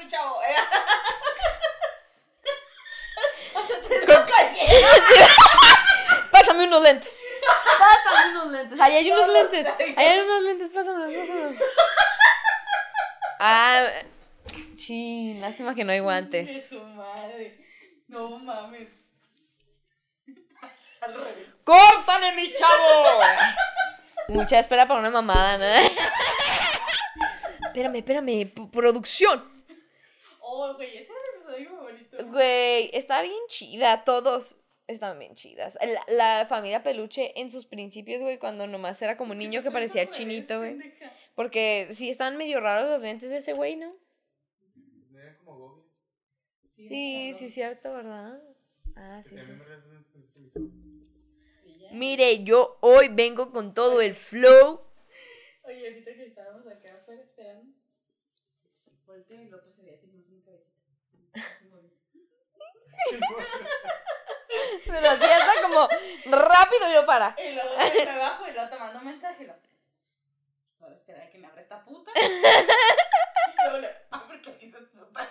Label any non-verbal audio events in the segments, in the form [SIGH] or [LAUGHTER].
mi chavo. [LAUGHS] [LAUGHS] Pásame unos lentes. Pásame unos lentes. Ahí hay unos lentes. Ahí hay unos lentes. Pásamelos, pásamelos. Ah, sí, lástima que no hay De guantes. su madre. No mames. [LAUGHS] Al revés. ¡Córtale, mi chavo! Mucha espera para una mamada, ¿no? espérame, espérame. p- producción. Oh, güey, ese era mi personaje favorito. Güey, está bien chida. Todos están bien chidas. La, la familia Peluche en sus principios, güey, cuando nomás era como un niño que parecía chinito, güey. Porque sí están medio raros los lentes de ese güey, ¿no? Como. Sí, cabrón. sí, cierto, ¿verdad? Ah, sí, sí. Sí. Mire, yo hoy vengo con todo el flow. Oye, ahorita que estábamos acá afuera esperando, volteo y luego pues se veía así más mi cabecita. Pero así está como rápido y lo para. Y luego me abajo y luego te mando un mensaje. y Lo... Solo espera a que me abra esta puta. y luego le, ¿por qué dices puta?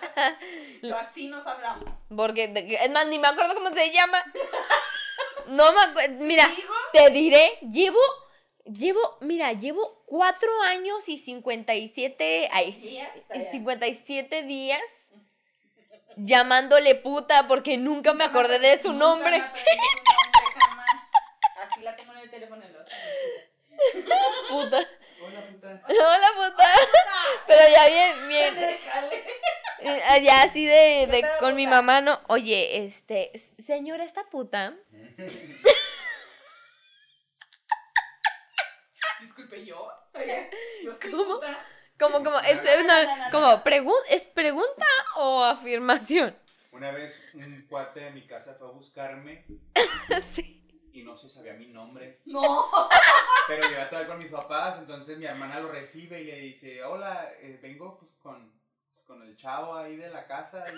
Lo así nos hablamos. Porque, de- es más, ni me acuerdo cómo se llama. No me acuerdo. Mira, te diré, llevo, llevo, mira, llevo cuatro años y 57, ay, ya. 57 días llamándole puta porque nunca me acordé de su Nunca nombre. me jamás. Así la tengo en el teléfono y lo Puta. Hola, puta. Hola, puta. Pero ya bien, bien. Déjale. eh, Ya así de, de ¿Qué pedo, con mi mamá, no. Oye, este, señora, esta puta. [LAUGHS] Disculpe, ¿yo? Oye, yo soy ¿Cómo? puta. Como, como, es, una- como, no. pregun- ¿es pregunta o afirmación? Una vez un cuate de mi casa fue a buscarme [LAUGHS] sí. y no se sabía mi nombre. No. [LAUGHS] Pero llegaba todavía con mis papás, entonces mi hermana lo recibe y le dice, hola, eh, vengo pues con, pues, con el chavo ahí de la casa y,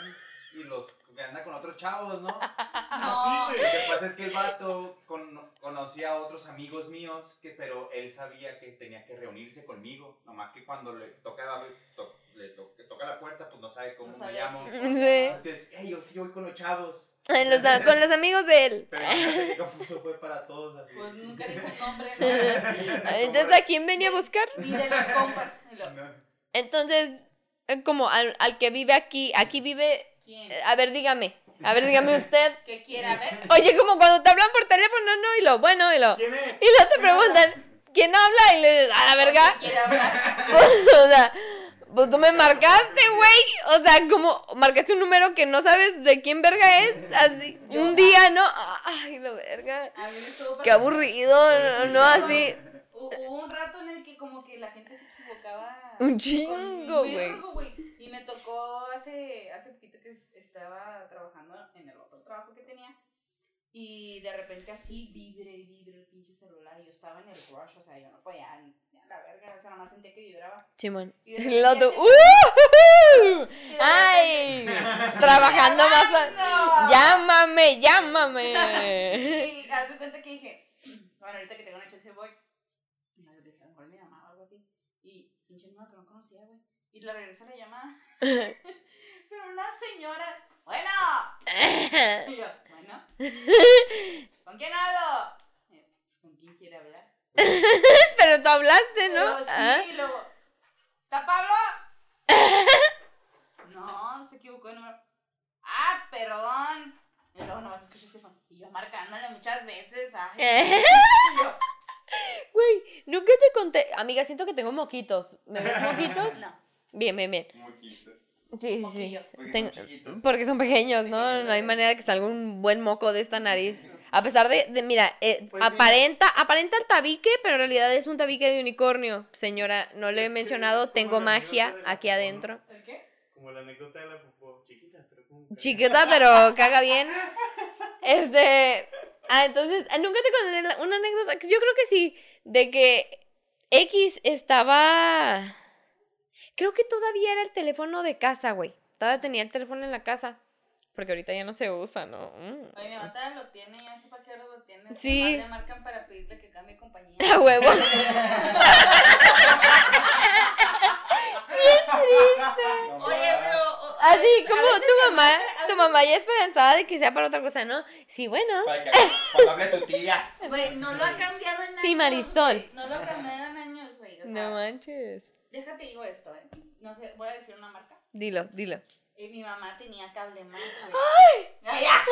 y los que anda con otros chavos, ¿no? [LAUGHS] No. Lo que pasa es que el vato con- conocía a otros amigos míos, que, pero él sabía que tenía que reunirse conmigo. Nomás que cuando le toca, to- le to- que toca la puerta, pues no sabe cómo No me llamo. Sí. Entonces, hey, yo sí voy con los chavos. En los da- con los amigos de él. Pero confuso fue para todos. Así. Pues nunca dijo un nombre, [LAUGHS] ¿no? Entonces, ¿a quién venía a buscar? Ni de los compas. Entonces, eh, como al, al que vive aquí, aquí vive, ¿Quién? eh, a ver, dígame, a ver, dígame [LAUGHS] usted. ¿Qué quiera ver? Oye, como cuando te hablan por teléfono, ¿no? Y lo, bueno, y lo, ¿Quién es? y luego te preguntan, ¿quién habla? Y le dices, a la verga. ¿Qué quiere hablar? Pues, [LAUGHS] o sea, pues tú me marcaste, güey. O sea, como marcaste un número que no sabes de quién verga es. Así, un día, ¿no? Ay, la verga. A mí me estuvo Qué aburrido, ¿no? Así, Hu- Hubo un rato en el que como que la gente se equivocaba. Un chingo, un güey. Y me tocó hace, hace poquito que es- estaba trabajando en el otro trabajo que tenía. Y de repente así vibre y vibre el pinche celular. Y yo estaba en el rush, o sea, yo no podía a la verga. O sea, nada más sentía que vibraba. Simón. Y de Y tú, repente- ¡uh! ¡Ay! Trabajando más. a-. Llámame, llámame. Y haz de cuenta que dije, bueno, ahorita que tengo una chance voy. Y a lo mejor mi mamá o algo así. Y pinche número que no conocía, güey. Y le regresa la llamada. [LAUGHS] Pero una señora, bueno. [LAUGHS] Y yo, bueno. [LAUGHS] ¿Con quién hablo? Y yo, "Pues, ¿Con quién quiere hablar? Pero tú hablaste, ¿no? Sí, Ah. y luego, ¿está Pablo? no, se equivocó de número. Ah, perdón. Y luego nomás escuché ese phone. Y yo marcándole muchas veces. Ay, y yo, Güey, nunca te conté. Amiga, siento que tengo moquitos. ¿Me ves moquitos? no. Bien, bien, bien. Moquito. Sí, sí, sí. Porque Tengo- son chiquitos. Porque son pequeños, ¿no? No hay manera de que salga un buen moco de esta nariz. A pesar de, de mira, eh, Pues mira. aparenta, aparenta el tabique, pero en realidad es un tabique de unicornio. Señora, no le he mencionado, tengo magia aquí adentro. ¿El qué? Como la anécdota de la popó, chiquita, pero como... Chiquita, [LAUGHS] pero caga bien. Este. Ah, entonces, ah, nunca te conté una anécdota. Yo creo que sí. De que X estaba. Creo que todavía era el teléfono de casa, güey. Todavía tenía el teléfono en la casa. Porque ahorita ya no se usa, ¿no? Mm. Oye, mi mamá todavía lo tiene, ya sé para qué hora lo tiene. Sí. Le marcan para pedirle que cambie compañía. [LAUGHS] A huevo. [LAUGHS] No, Oye, pero, o- Así como tu mamá, tu mamá ya esperanzada de que sea para otra cosa, ¿no? Sí, bueno. Para que hable tu tía. Güey, no lo ha cambiado en años. Sí, Marisol. No lo ha cambiado en años, güey. O sea, No manches. Déjate digo esto, eh. No sé, voy a decir una marca. Dilo, dilo. Y mi mamá tenía cable más, güey. ¡Ay! Ya,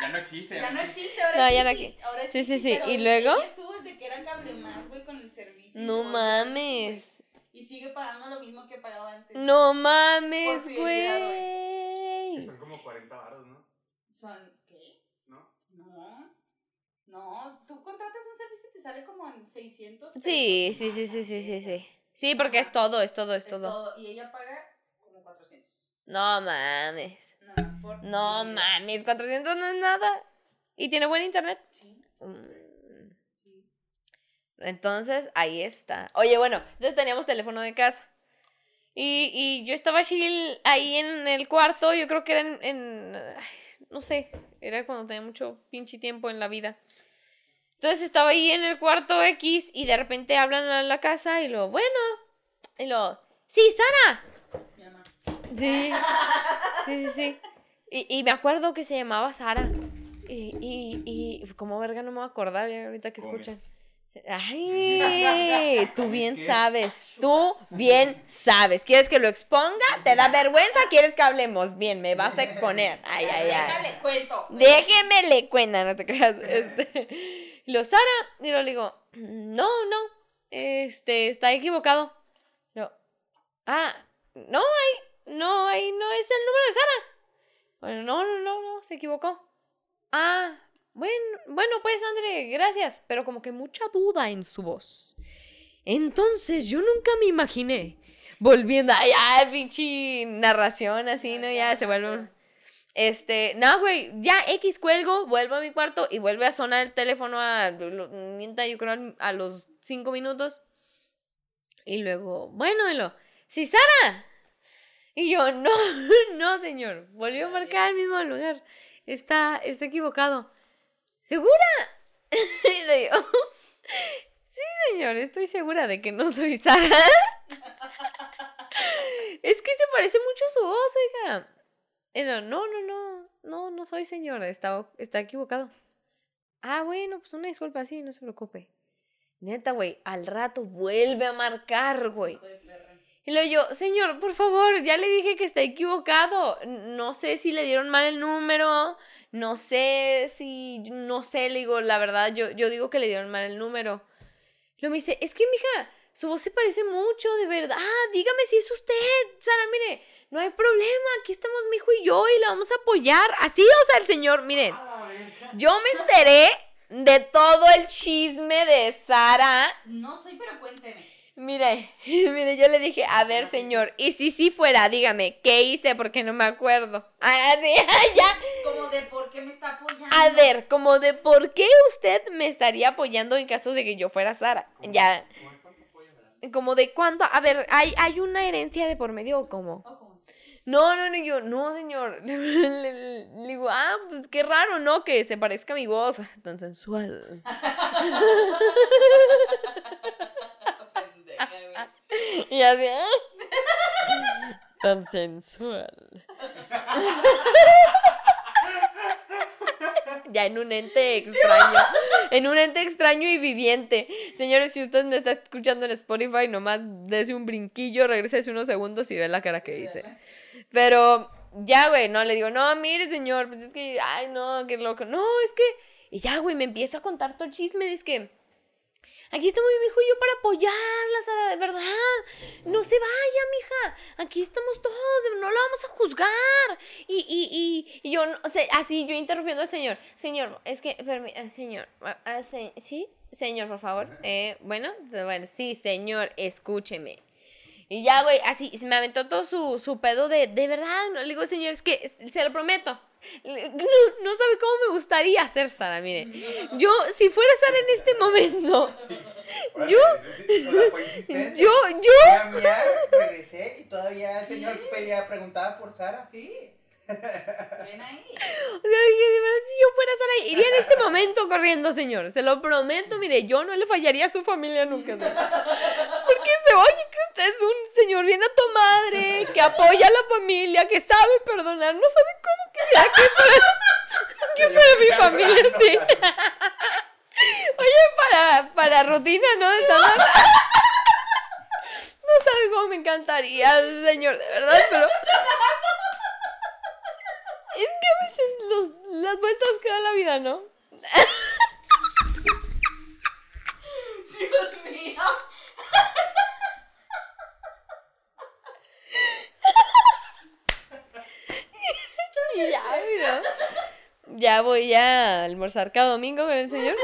Ya no existe. ya no existe, ahora No, sí. ya no sí, aquí. Ahora Sí, sí, sí. pero ¿Y luego? Ella estuvo desde que era cable más, güey, con el servicio. No mames. Y sigue pagando lo mismo que pagaba antes. No mames, güey. Son como 40 baros, ¿no? Son, ¿qué? ¿No? No. No, tú contratas un servicio y te sale como en 600 pesos. Sí, sí, sí, sí, sí, sí, sí. Sí, porque es todo, es todo, es Es todo. todo. Y ella paga como 400. No mames. Por. No fidelidad. mames, 400 no es nada. ¿Y tiene buen internet? Sí, Mm. sí. Entonces, ahí está. Oye, bueno, entonces teníamos teléfono de casa. Y, y yo estaba chill ahí en el cuarto, yo creo que era en, en- no sé, era cuando tenía mucho pinche tiempo en la vida. Entonces estaba ahí en el cuarto X y de repente hablan a la casa y lo, bueno, y lo, sí, Sara. Mi mamá. Sí, sí, sí, sí. Y, y me acuerdo que se llamaba Sara. Y, y, y como verga no me voy a acordar ya ahorita que escuchan. Ay, tú bien sabes, tú bien sabes. ¿Quieres que lo exponga? ¿Te da vergüenza? ¿Quieres que hablemos? Bien, me vas a exponer. Ay, ay, ay. Déjale cuento. Déjeme le cuenta, no te creas. Este, y lo Sara, y lo le digo, no, no, este, está equivocado. No, ah, no, ahí, no, ahí no es el número de Sara. Bueno, no, no, no, no, se equivocó. Ah, bueno, bueno, pues André, gracias, pero como que mucha duda en su voz. Entonces, yo nunca me imaginé volviendo, ay, ya, pinche narración así, ¿no? Ya se vuelve un... Este, no, güey, ya X cuelgo, vuelvo a mi cuarto y vuelve a sonar el teléfono a, yo creo al- a los cinco minutos. Y luego, bueno, y lo, sí, Sara. Y yo, no, [LAUGHS] no, señor, volvió a marcar el mismo lugar. Está, está equivocado. ¿Segura? [LAUGHS] Y le digo, [LAUGHS] sí, señor, estoy segura de que no soy Sara. es que se parece mucho su voz, oiga. Lo, no, no, no, no, no soy señora, está, está equivocado. Ah, bueno, pues una disculpa, sí, no se preocupe. Neta, güey, al rato vuelve a marcar, güey. Y luego yo, señor, por favor, ya le dije que está equivocado. No sé si le dieron mal el número, no sé si, no sé, le digo, la verdad, yo, yo digo que le dieron mal el número. Luego me dice, es que, mija, su voz se parece mucho, de verdad. Ah, dígame si es usted, Sara, mire, no hay problema, aquí estamos mi hijo y yo y la vamos a apoyar. Así, o sea, el señor, miren, yo me enteré de todo el chisme de Sara. No soy, pero cuénteme. Mire, [LAUGHS] mire, yo le dije, a ver, señor, y si sí fuera, dígame, ¿qué hice? Porque no me acuerdo. [LAUGHS] Ah, sí, [LAUGHS] ya. Como de por qué me está apoyando. A ver, como de por qué usted me estaría apoyando en caso de que yo fuera Sara. Ya, como de cuánto, a ver, ¿hay, hay una herencia de por medio o cómo? No, no, no, yo, no, señor. [LAUGHS] Le, le- le digo, ah, pues qué raro, ¿no? Que se parezca a mi voz [LAUGHS] tan sensual. [LAUGHS] Y así, "Ah, tan sensual. ya en un ente extraño. En un ente extraño y viviente. Señores, si usted me está escuchando en Spotify, nomás dese un brinquillo, regrese unos segundos y ve la cara que hice. Pero ya, güey, no, le digo, no, mire, señor, pues es que, ay, no, qué loco. No, es que, y ya, güey, me empieza a contar todo el chisme, es que, aquí estamos mi hijo y yo para apoyarla, Sara, de verdad. No se vaya, mija, aquí estamos todos, no la vamos a juzgar. Y, y, y, y yo, no, o sea, así, yo interrumpiendo al señor, señor, es que, permi- eh, señor, ah, ¿sí? Señor, por favor. Eh, bueno, bueno, sí, señor, escúcheme. Y ya, güey, así, se me aventó todo su, su pedo de, de verdad, no le digo, señor, es que se lo prometo. No, no sabe cómo me gustaría ser Sara, mire. Yo, si fuera Sara en este momento, Yo- sí, sí, o sea, fue insistente. yo, yo, a miar, regresé y todavía el señor pelea preguntaba por Sara. Sí. Ven ahí. o sea, si yo fuera Sara, iría en este momento corriendo, señor. Se lo prometo, mire, yo no le fallaría a su familia nunca. Sara. Porque dice, oye, que usted es un señor bien a tu madre, que apoya a la familia, que sabe perdonar, no sabe cómo que sea que fuera, que fuera mi familia, sí. Oye, para, para rutina, ¿no? De stand-up. No sabes cómo me encantaría, señor, de verdad, pero... Que a veces los, las vueltas que da la vida, ¿no? Dios mío. Y ya, mira. Ya voy a almorzar cada domingo con el señor.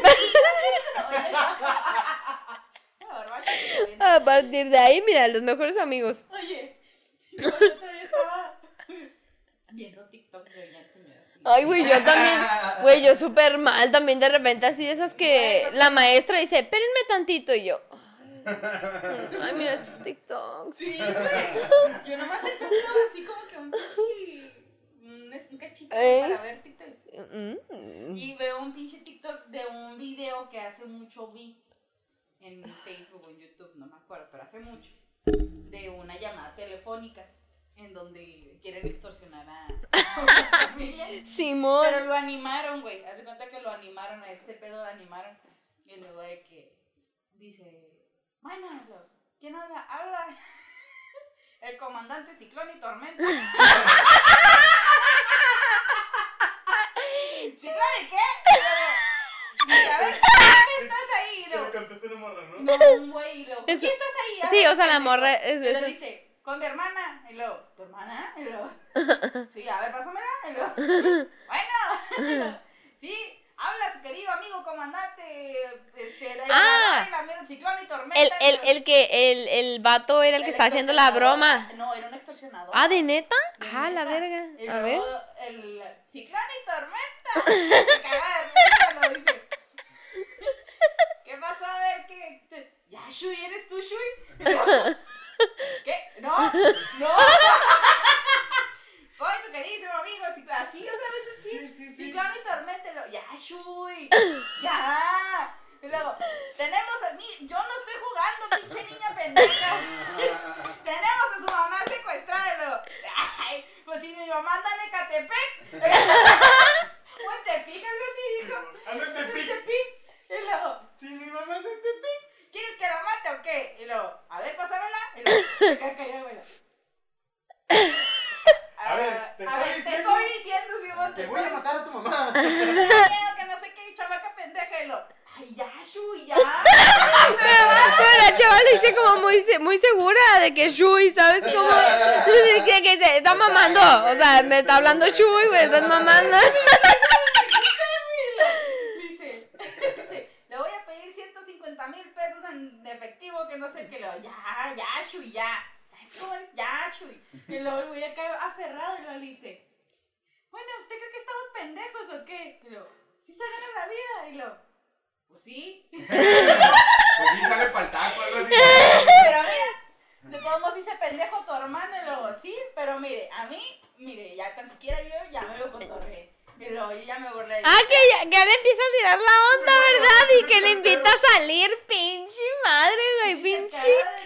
A partir de ahí, mira, los mejores amigos. Oye, yo estaba viendo Ay, güey, yo también, [LAUGHS] güey, yo súper mal también de repente, así de esas que la maestra dice, espérenme tantito, y yo, [LAUGHS] ay, mira estos TikToks. Sí, güey. Yo nomás encontraba así como que un pinche. Un, un cachito ¿Eh? para ver TikTok. Mm. Y veo un pinche TikTok de un video que hace mucho vi en Facebook o en YouTube, no me acuerdo, pero hace mucho. De una llamada telefónica en donde quieren extorsionar a, [LAUGHS] una familia. Simón. Pero lo animaron, güey. Haz de cuenta que lo animaron, a este pedo lo animaron. Y luego de que dice, bueno, lo- ¿quién habla? Habla [LAUGHS] el comandante Ciclón y Tormenta. [LAUGHS] ¿Ciclón y qué? A ver, ¿quién estás ahí? Y Que le conteste una morra, ¿no? no, un güey, y luego, ¿quién Eso- estás ahí? Sí, o sea, la morra es eso. dice, con mi hermana. Y luego, ¿tu hermana? Y luego, [LAUGHS] sí, a ver, pásamela. Y luego, [LAUGHS] bueno. Y [LAUGHS] luego, sí, habla su querido amigo comandante. Este, la, Ah. la, la, la- ciclón y tormenta. El, el, el que, el, el vato era el que está haciendo la broma. No, era un extorsionador. Ah, ¿de neta? De Ah, la verga. Y A ver. El ciclón y tormenta. Se de risa, dice. ¿Qué pasó? A ver, ¿qué? ¿Ya, Shui? ¿Eres tú, Shui? ¿Qué? ¿No? ¿No? [LAUGHS] Soy tu queridísimo amigo. Así otra vez es que Sí, sí, sí. Ciclón y luego, Ya, Shui. [LAUGHS] Ya. Y luego, tenemos a mí. Yo no estoy jugando, pinche niña pendeja. [LAUGHS] Tenemos a su mamá secuestrada. Y luego, ay, pues si mi mamá anda en Ecatepec. o en Tepic, algo así, dijo. Anda en Tepic. Y luego, Sí, mi mamá anda en Tepic. ¿Quieres que la mate o qué? Y luego, a ver, pásamela. Y luego, callado, güey. A ver, te a estoy ver, te diciendo- estoy diciendo, Simón, te Te voy a estoy matar a tu mamá. miedo que no sé qué chamaca pendeja. Y lo, ay, ya, Shui, ya. Pero la chava le dice como muy, muy segura de que Shui, ¿sabes? Como de que, que se está mamando. O sea, me está hablando Shui, güey, estás mamando. Dice, dice, le voy a pedir 150 mil pesos en efectivo, que no sé qué. Digo, ya, ya, Chuy, ya. Es como eres, ya, Chuy. Y luego el güey acá aferrado y luego le dice, bueno, ¿usted cree que estamos pendejos o qué? Y luego, ¿sí se gana la vida? Y luego, pues sí. [LAUGHS] Pues sí, sale pa'l taco, algo así. Pero mira, de todos modos dice pendejo tu hermano y luego sí, pero mire, a mí, mire, ya tan siquiera yo ya me lo cotorré. Y luego yo ya me burlé. de- Ah, que ya, que ya le empieza a tirar la onda, ¿verdad? Y que le [LAUGHS] invita a salir, pinche madre, güey, pinche.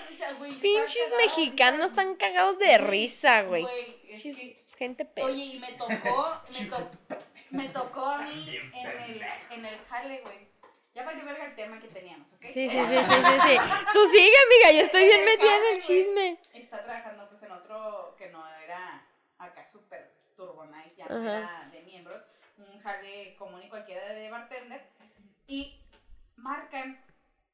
risa, güey, Pinches cagado mexicanos están cagados de risa, güey. Güey, es Pinches que- Gente pe. Oye, y me tocó, me, to- me tocó a mí en el, en el jale, güey. Ya valió verga el tema que teníamos, ¿ok? Sí, sí, sí, sí, sí, sí. Tú sigue, amiga, yo estoy bien metida en el chisme. Está trabajando pues en otro que no era acá súper turbo nice, ya no era de miembros, un jale común y cualquiera de bartender. Y marcan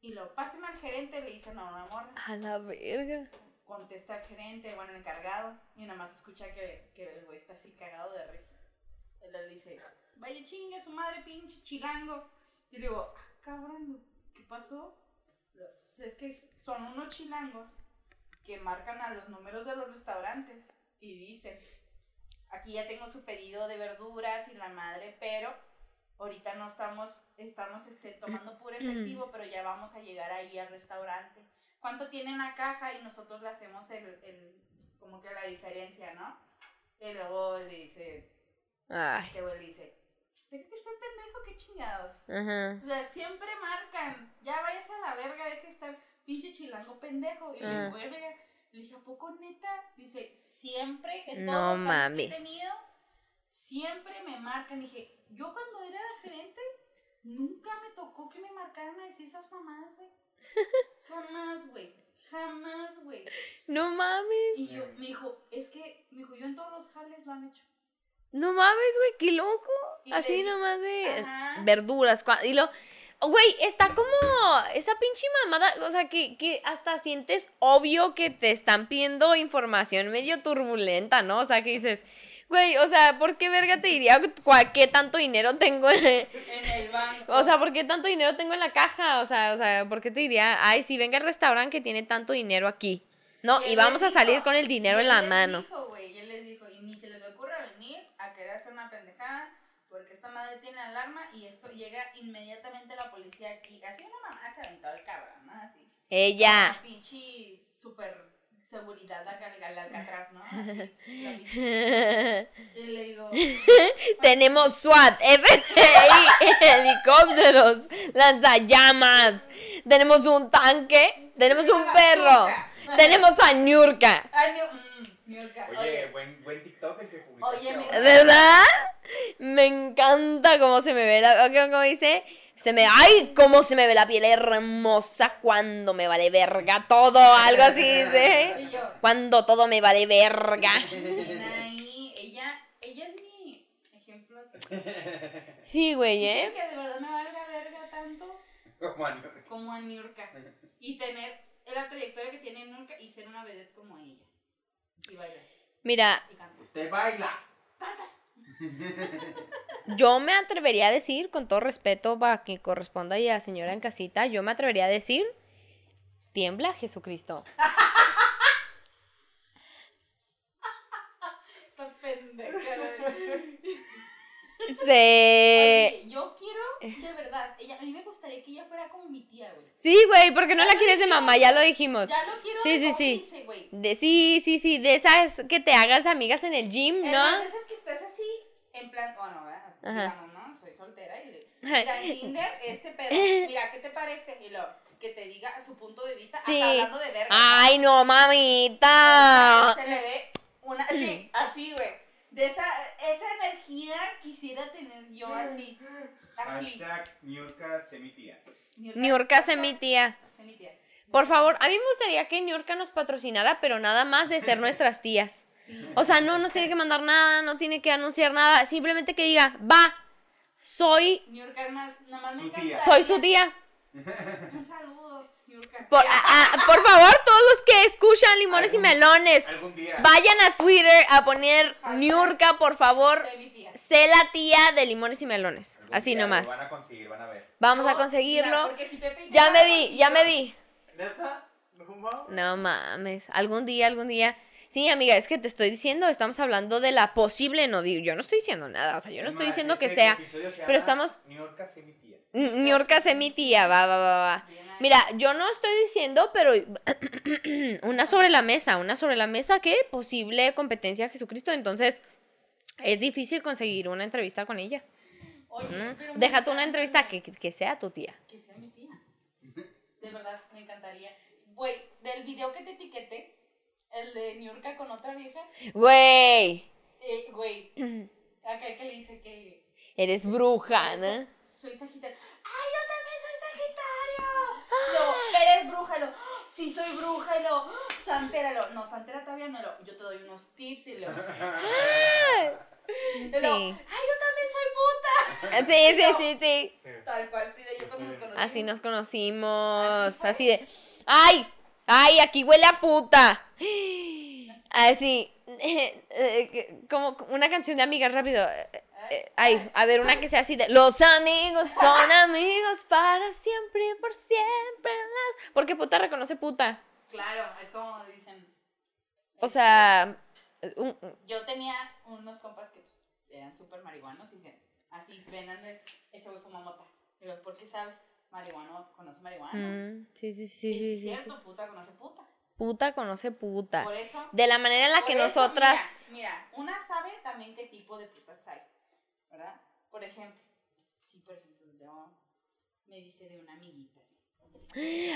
y lo pasan al gerente, le dicen a una morra. A la verga. contesta el gerente, bueno, el encargado, y nada más escucha que, que el güey está así cagado de risa. Él le dice, vaya chingue su madre, pinche chilango. Y le digo, ah, cabrón, ¿qué pasó? Es que son unos chilangos que marcan a los números de los restaurantes y dicen, aquí ya tengo su pedido de verduras y la madre, pero ahorita no estamos, estamos este, tomando puro efectivo, pero ya vamos a llegar ahí al restaurante. ¿Cuánto tiene una caja? Y nosotros le hacemos el, el como que la diferencia, ¿no? Y luego le dice, Ay. este güey le dice, ¿usted cree que estoy pendejo? ¿Qué chingados? Ajá. O sea, siempre marcan, ya váyase a la verga, deje de estar. pinche chilango pendejo. Y le verga. Le dije, ¿a poco neta? Dice, siempre, en No todos los jales que he tenido, siempre me marcan. dije, yo cuando era gerente, nunca me tocó que me marcaran a decir esas mamadas, güey. [LAUGHS] Jamás, güey. Jamás, güey. No mames. Y yo, me dijo, es que, me dijo, yo en todos los jales lo han hecho. No mames, güey, qué loco. Y Así le nomás de Ajá. verduras. Y lo. Güey, está como esa pinche mamada, o sea, que, que hasta sientes obvio que te están pidiendo información medio turbulenta, ¿no? O sea, que dices, güey, o sea, ¿por qué verga te diría cua- qué tanto dinero tengo en, En el banco. O sea, ¿por qué tanto dinero tengo en la caja? O sea, o sea, ¿por qué te diría, ay, si venga el restaurante que tiene tanto dinero aquí? No, y vamos a salir dijo- con el dinero en la mano. Dijo, güey, y él les dijo, y ni se les ocurra venir a querer hacer una pendejada, porque esta madre tiene alarma y esto llega inmediatamente la policía aquí. Así una mamá se aventó al cabrón, ¿no? Así. Ella. Una pinche super seguridad acá al al Alcatraz, ¿no? Así. Y le digo, [LAUGHS] Tenemos SWAT, FBI, [LAUGHS] helicópteros, lanzallamas. Tenemos un tanque. Tenemos un perro. Tenemos a Niurka. mm, Oye, buen, buen TikTok el que. Oye, me-. ¿Verdad? Me encanta cómo se me ve la. ¿Cómo dice? Se me. ¡Ay! ¿Cómo se me ve la piel hermosa cuando me vale verga todo? Algo así dice. Cuando todo me vale verga. ahí, ella, ella es mi ejemplo así. Sí, güey, ¿eh? que de verdad me valga verga tanto Como a- como a Niurka. Y tener la trayectoria que tiene Niurka y ser una vedette como ella. Y bailar. Mira. Usted baila. ¡Cantas! [LAUGHS] yo me atrevería a decir, con todo respeto para que corresponda y a señora en casita, yo me atrevería a decir, tiembla Jesucristo. Se... [LAUGHS] Oye, yo de verdad, ella, a mí me gustaría que ella fuera como mi tía, güey. Sí, güey, porque no la quieres de mamá, ya lo dijimos. Ya lo quiero Sí, de sí, sí. güey. De, sí, sí, sí, de esas que te hagas amigas en el gym, ¿no? las veces que estés así, en plan, bueno, ¿verdad? Ajá. Digamos, ¿no? Soy soltera y le Tinder, este pedo, [LAUGHS] mira, ¿qué te parece? Y lo, que te diga su punto de vista, Sí. hasta hablando de verga. Ay, no, mamita. Se le ve una, sí, así, güey. De esa, esa energía quisiera tener yo así. Así. Hashtag Niurka semitía. Niurka se mi tía. Se mi tía. Por favor, a mí me gustaría que Niurka nos patrocinara, pero nada más de ser nuestras [LAUGHS] tías. Sí. O sea, no nos tiene que mandar nada, no tiene que anunciar nada, simplemente que diga, va, soy, Niurka es más, nomás me Su tía. encanta. soy su tía. Un saludo. Por, a- a- por favor, todos los que escuchan Limones y Melones, vayan a Twitter a poner. Niurka, por favor. Sé la tía de Limones y Melones. Así nomás. Lo van a conseguir, van a ver. Vamos a conseguirlo. mira, porque si Pepe Ya me vi, ya me vi. ¿Neta? ¿No mames, algún día, algún día. Sí, amiga, es que te estoy diciendo, estamos hablando de la posible, no digo, yo no estoy diciendo nada, o sea, yo no Es estoy diciendo que sea. pero estamos- Niurka sé mi tía, va, va, va, va. Mira, yo no estoy diciendo, pero [CLEARS THROAT] una sobre la mesa, una sobre la mesa que posible competencia a Jesucristo, entonces es difícil conseguir una entrevista con ella. Oye, ¿Mm? tú una entrevista que, que sea tu tía. Que sea mi tía. De verdad, me encantaría. Güey, del video que te etiqueté, el de Niurka con otra vieja, Güey, eh, güey, [CLEARS THROAT] acá que le dice que eres bruja, ¿no? soy Sagitario. ¡Ay, yo también soy Sagitario! Lo, eres bruja, y lo, sí soy bruja, y lo, santera, y lo, no, santera todavía no, lo, yo te doy unos tips, y lo, [LAUGHS] Sí. ay, yo también soy puta. Sí, sí, sí, sí. Tal cual, Frida yo cuando nos conocimos. Así nos conocimos. Así de. ¡Ay! ¡Ay! Aquí huele a puta. [GASPS] Así. [LAUGHS] eh, como una canción de amigas rápido. Eh, eh, Ay, a ver, una que sea así de. Los amigos son amigos para siempre y por siempre. las-". Porque puta reconoce puta. Claro, es como dicen. O sea. un- un- Yo tenía unos compas que pues, eran súper marihuanos y se, así de ese güey fuma mota. ¿por qué sabes? Marihuano conoce marihuana. mm, sí, sí, y sí, si sí, es sí. cierto, puta conoce puta. Puta conoce puta. Por eso. De la manera en la que eso, nosotras. Mira, mira, una sabe también qué tipo de putas hay. ¿Verdad? Por ejemplo, si por ejemplo yo me dice de una amiguita,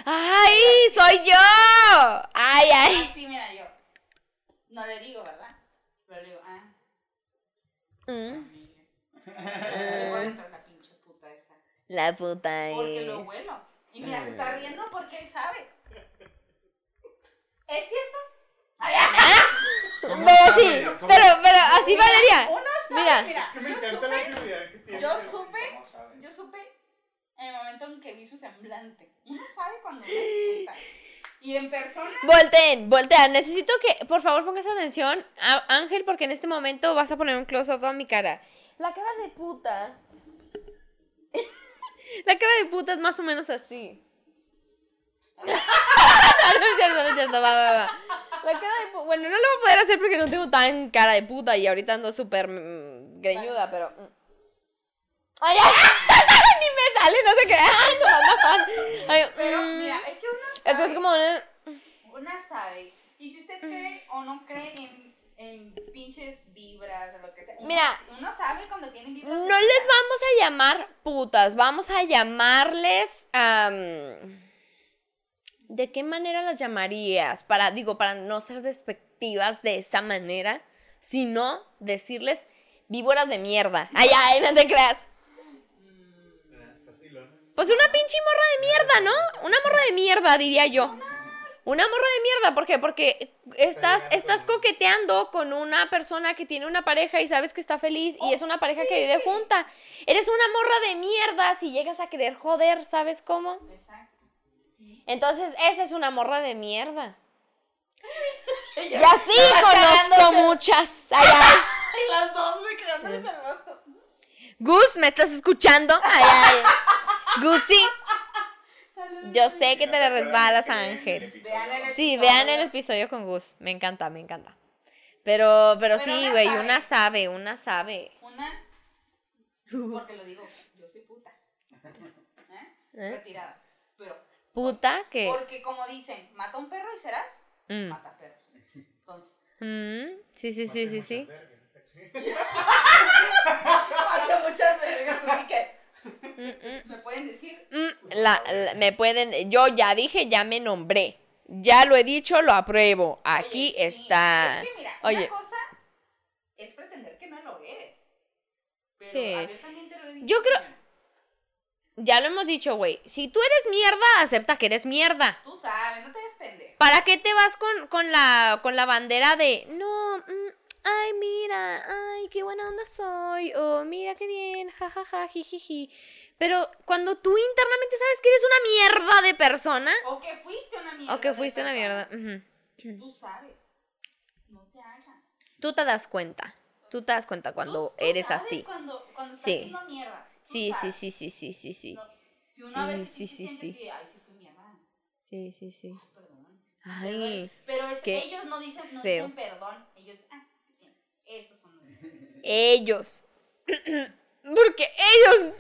¡Ay, soy yo! ¡Ay, ay! Así, mira, yo. No le digo, ¿verdad? Pero le digo, ah, Mm, la pinche puta esa. La puta Porque es. lo huelo. Y mira, se está riendo porque él sabe. [LAUGHS] ¿Es cierto? Ay, ay, ¿Cómo Pero sabe? sí, ¿Cómo- pero, pero así mira, Valeria. Uno sabe, Mira. mira, Es que me yo encanta la supe, seguridad que tiene. yo supe, yo supe en el momento en que vi su semblante. Uno sabe cuando uno. Y en persona, Volteen, voltean. Necesito que, por favor, pongas atención, a- Ángel, porque en este momento vas a poner un close-up a mi cara. La cara de puta. [LAUGHS] La cara de puta es más o menos así. [LAUGHS] no, no es cierto, no es cierto, va, va, va. [LAUGHS] La cara de puta. Bueno, no lo voy a poder hacer porque no tengo tan cara de puta y ahorita ando súper mm, greñuda, pero. mm. ¡Ay, ay! [LAUGHS] Ni me sale, no sé qué. [LAUGHS] ¡Ay, no! Ay, pero mm. mira, es que uno Esto sabe. es como una. Una sabe. Y si usted cree o no cree en, en pinches vibras o lo que sea. uno- Mira. Uno sabe cuando tienen vibras. No les vamos a llamar putas, vamos a llamarles. am, ¿De qué manera las llamarías? Para, digo, para no ser despectivas de esa manera, sino decirles víboras de mierda. Ay, ay, no te creas. Pues una pinche morra de mierda, ¿no? Una morra de mierda, diría yo. Una morra de mierda, ¿por qué? Porque estás, estás coqueteando con una persona que tiene una pareja y sabes que está feliz y es una pareja que vive junta. Eres una morra de mierda si llegas a querer joder, ¿sabes cómo? Exacto. Entonces, esa es una morra de mierda. Y así conozco muchas. Ay, ay. Y [LAUGHS] las dos me quedándoles el basto. Gus, ¿me estás escuchando? Ay, ay. Gusi, Saludos. yo sé que te le ¿Se acuerdan resbalas a Ángel. Sí, vean el episodio con Gus. Me encanta, me encanta. Pero, pero, Pero sí, una güey, sabe. una sabe, una sabe. Una. Porque lo digo, yo soy puta. ¿Eh? ¿Eh? Retirada. Puta que. Porque como dicen, mata un perro y serás. Mm. Mata perros. Entonces. Mm, Sí, sí, sí, sí, sí. Mata muchas vergas, así que. Mm, mm, ¿Me pueden decir? mm. La- la- me pueden. Yo ya dije, ya me nombré. Ya lo he dicho, lo apruebo. Aquí Oye, sí. está. Es que mira, Oye. una cosa es pretender que no lo eres. Pero Sí. abiertamente lo he dicho. Yo creo-. Ya lo hemos dicho, güey. Si tú eres mierda, acepta que eres mierda. Tú sabes, no te des pendejo. ¿Para qué te vas con, con, la, con la bandera de no, mm, ay, mira, ay, qué buena onda soy, o mira qué bien, jajaja, jijiji? Pero cuando tú internamente sabes que eres una mierda de persona, O que fuiste una mierda. o que de fuiste una mierda, Tú sabes. No te hagas. tú te das cuenta. Tú te das cuenta cuando Tú- tú eres sabes así. Cuando, cuando estás Sí. haciendo mierda. Sí, sí, sí, sí, sí, sí, sí. No, si uno Sí, a veces sí, sí, sí, sí. ay, sí mierda. Sí, sí, sí. Ay, perdón. Ay, Pero es, qué ellos no dicen, no feo. dicen perdón. Ellos, ah, esos son los ellos. [CLEARS THROAT] Porque ellos.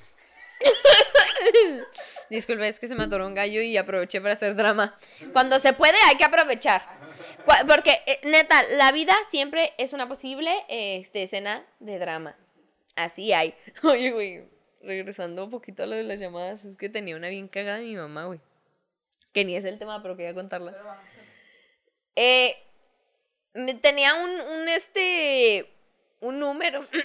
[LAUGHS] Disculpe, es que se me atoró un gallo y aproveché para hacer drama. Cuando se puede, hay que aprovechar. Cua- Porque, eh, neta, la vida siempre es una posible este, escena de drama. Así hay. [LAUGHS] Oye, güey, regresando un poquito a lo de las llamadas, es que tenía una bien cagada de mi mamá, güey. Que ni es el tema, pero quería contarla. Pero vamos, pues, Eh, me- tenía un, un, este, un número. [LAUGHS]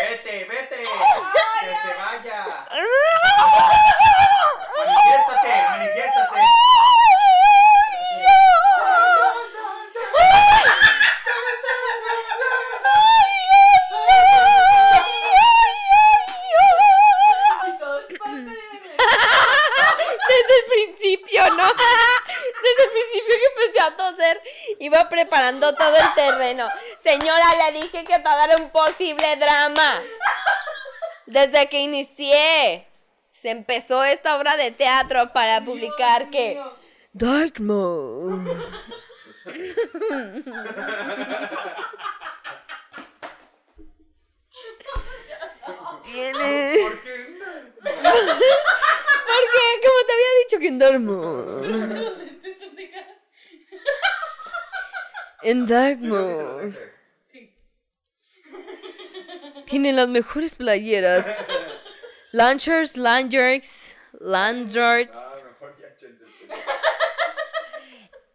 Vete, vete. Que se vaya. [LAUGHS] Manifiéstate, manifiéstate. Preparando todo el terreno. Señora, le dije que todo era un posible drama. Desde que inicié, se empezó esta obra de teatro para publicar Dios que mío. Dark Mode. Tiene. ¿Por qué? [LAUGHS] Porque, como te había dicho, que en Dark Mode. [LAUGHS] En Dark Mode. Sí. [LAUGHS] Tiene las mejores playeras. Launchers, Landjerks, Landjarts. Ah, mejor ya échense el [LAUGHS] pelo.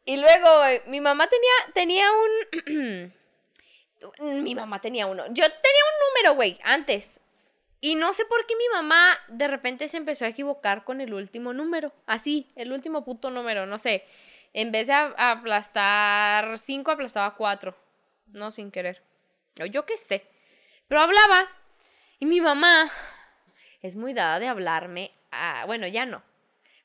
Y luego, güey, mi mamá tenía, tenía un... [CLEARS THROAT] mi mamá tenía uno. Yo tenía un número, güey, antes. Y no sé por qué mi mamá de repente se empezó a equivocar con el último número. Así, el último puto número, no sé. En vez de aplastar 5, aplastaba 4. No, sin querer. O yo qué sé. Pero hablaba. Y mi mamá es muy dada de hablarme. a- bueno, ya no.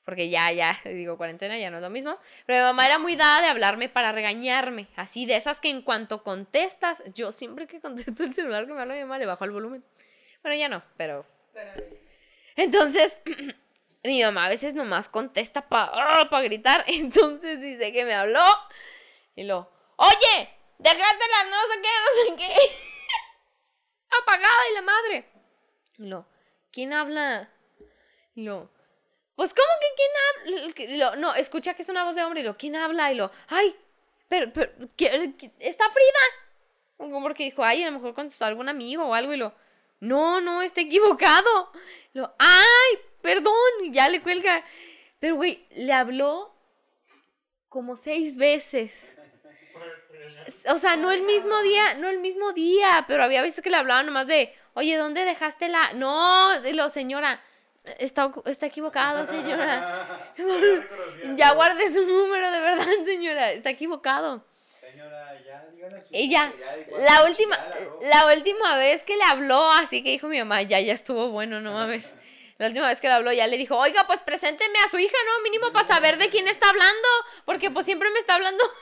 Porque ya, ya, [LAUGHS] digo, cuarentena ya no es lo mismo. Pero mi mamá era muy dada de hablarme para regañarme. Así, de esas que en cuanto contestas, yo siempre que contesto el celular que me habla mi mamá le bajo el volumen. Bueno, ya no, Pero, entonces, [CLEARS THROAT] mi mamá a veces nomás contesta para gritar. [LAUGHS] Entonces dice que me habló. Y lo, oye, dejaste la no sé qué, no sé qué. [LAUGHS] Apagada y la madre. Y lo, ¿quién habla? Y lo, pues, ¿cómo que quién habla? No, escucha que es una voz de hombre. Y lo, ¿quién habla? Y lo, ay, pero, pero, ¿qué- qué- ¿está Frida? Como porque dijo, ay, a lo mejor contestó algún amigo o algo. Y lo, no, no, está equivocado. Lo, ay, perdón, y ya le cuelga. Pero, güey, le habló como seis veces. O sea, no el mismo día, no el mismo día, pero había veces que le hablaban nomás de, oye, ¿dónde dejaste la...? No, lo, señora, está, está equivocado, señora. [LAUGHS] ya guardé su número, de verdad, [LAUGHS] señora, está equivocado. Señora, ya Y ya, hijo, ya, ¿de la última, la última vez que le habló, así que dijo mi mamá, ya, ya estuvo bueno, no mames. La última vez que le habló, ya le dijo, oiga, pues presénteme a su hija, ¿no? Mínimo para saber de quién está hablando, porque pues siempre me está hablando. [LAUGHS]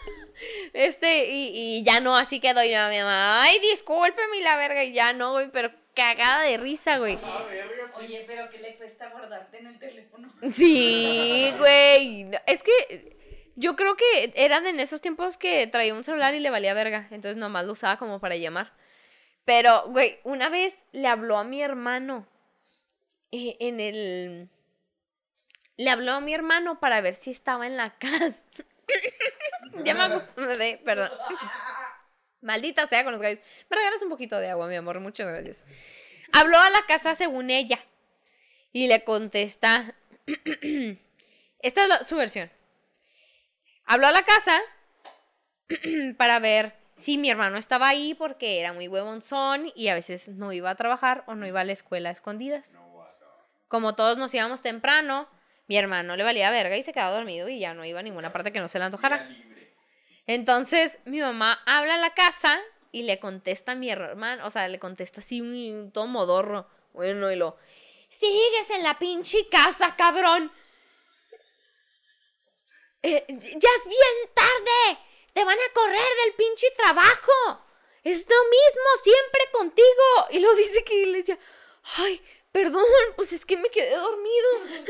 Este, y, y ya no, así quedó. Y no, mi mamá, ay, discúlpeme la verga, y ya no, güey, pero cagada de risa, güey. Oye, pero ¿qué le cuesta guardarte en el teléfono? [LAUGHS] Sí, güey. Es que yo creo que eran en esos tiempos que traía un celular y le valía verga. Entonces nomás lo usaba como para llamar. Pero, güey, una vez le habló a mi hermano eh, en el... Le habló a mi hermano para ver si estaba en la [LAUGHS] casa. ya me acordé, perdón. Maldita sea con los gallos. Me regalas un poquito de agua, mi amor. Muchas gracias. Habló a la casa según ella. Y le contesta. [CLEARS THROAT] Esta es su versión. Habló a la casa [CLEARS THROAT] para ver si mi hermano estaba ahí porque era muy huevonzón y a veces no iba a trabajar o no iba a la escuela a escondidas. Como todos nos íbamos temprano, mi hermano le valía verga y se quedaba dormido y ya no iba a ninguna parte que no se le antojara. Entonces mi mamá habla a la casa y le contesta a mi hermano, o sea, le contesta así un, un todo modorro. Bueno, y lo, sigues en la pinche casa, cabrón. Eh, ya es bien tarde. Te van a correr del pinche trabajo. Es lo mismo siempre contigo. Y lo dice que le decía, ay, perdón, pues es que me quedé dormido. [LAUGHS]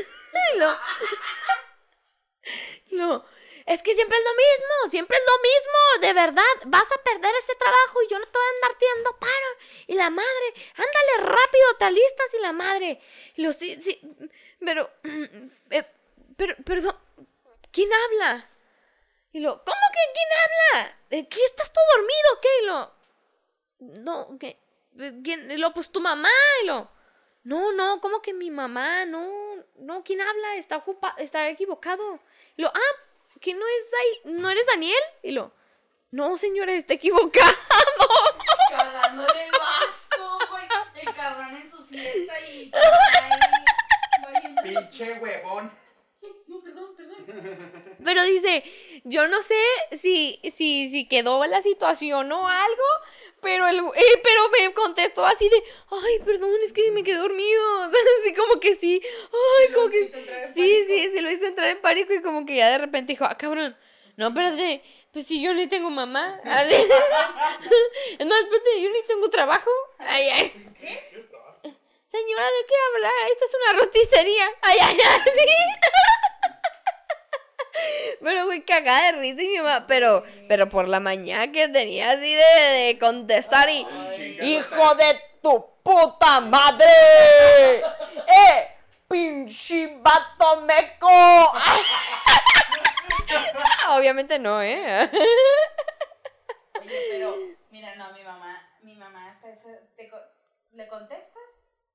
No, [LAUGHS] es que siempre es lo mismo, siempre es lo mismo, de verdad, vas a perder ese trabajo y yo no te voy a andar tirando paro. Y la madre, ándale rápido, te alistas y la madre. Y lo, sí, sí, pero, [CLEARS THROAT] eh, pero, perdón, ¿quién habla? Y lo, ¿cómo que quién habla? ¿De qué estás tú dormido? ¿Qué? Y lo, no, ¿qué? ¿Quién? Y lo, pues tu mamá. Y lo, no, no, ¿cómo que mi mamá? No, no, ¿quién habla? Está ocupa está equivocado. Y lo, ah, ¿que no es ahí? ¿No eres Daniel? Y lo, no, señora, está equivocado. [LAUGHS] Cagándole el basto, güey. El cabrón en su siesta y. [LAUGHS] Pinche huevón. No, perdón, perdón. Pero dice, yo no sé si, si, si quedó la situación o algo, pero, el, eh, pero me contestó así de, ay, perdón, es que me quedé dormido. O [LAUGHS] sea, así como que sí, ay, como que sí, sí, se lo hizo entrar en pánico y como que ya de repente dijo, ah, cabrón, no, espérate, pues si yo ni tengo mamá. [LAUGHS] Así. [LAUGHS] es más, espérate, yo ni tengo trabajo. Ay, ay. Señora, ¿de qué habla? Esta es una rosticería. Ay, ay, ay, sí. [LAUGHS] Pero, güey, cagada de risa y mi mamá. Pero, pero por la mañana que tenía así de, de contestar y. ¡Hijo de tu puta madre! [LAUGHS] ¡Eh! ¡Pinche vato meco! [LAUGHS] Obviamente no, ¿eh? Oye, pero, mira, no, mi mamá, mi mamá hasta eso, te ¿le contestas?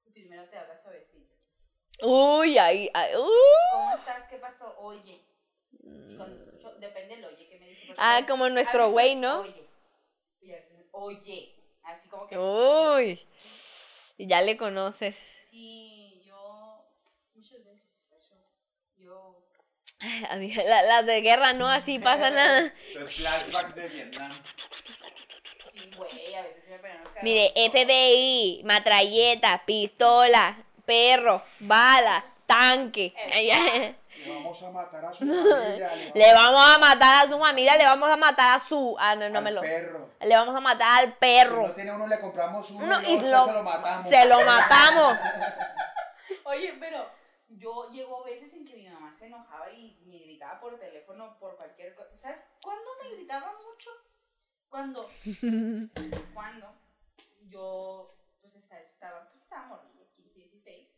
y primero te habla suavecito. Uy, ay, ay, uh. ¿Cómo estás? ¿Qué pasó? Oye. Cuando escucho, depende del oye que me dice. Ah, veces- como nuestro güey, ¿no? Oye. Y a veces es oye. Así como que. Uy. Y ya le conoces. Sí, yo. Muchas veces. Eso. Yo. [LAUGHS] La- Las de guerra no así pasa [LAUGHS] nada. Los flashbacks de Vietnam. Sí, güey. A veces se me ponen los Mire. FBI, matralleta, pistola, perro, bala, tanque. Le vamos a matar a su [LAUGHS] familia. Le vamos a matar a su familia, le vamos a matar a su. Ah, no, no al me lo. perro. Le vamos a matar al Si no perro. tiene uno, le compramos uno Uno y lo- se lo matamos. Se lo matamos. [LAUGHS] Oye, pero yo llegó veces en que mi mamá se enojaba y me gritaba por teléfono por cualquier cosa. ¿Sabes cuándo me gritaba mucho? Cuando, [LAUGHS] cuando yo, pues estaba morrilla, 15, 16,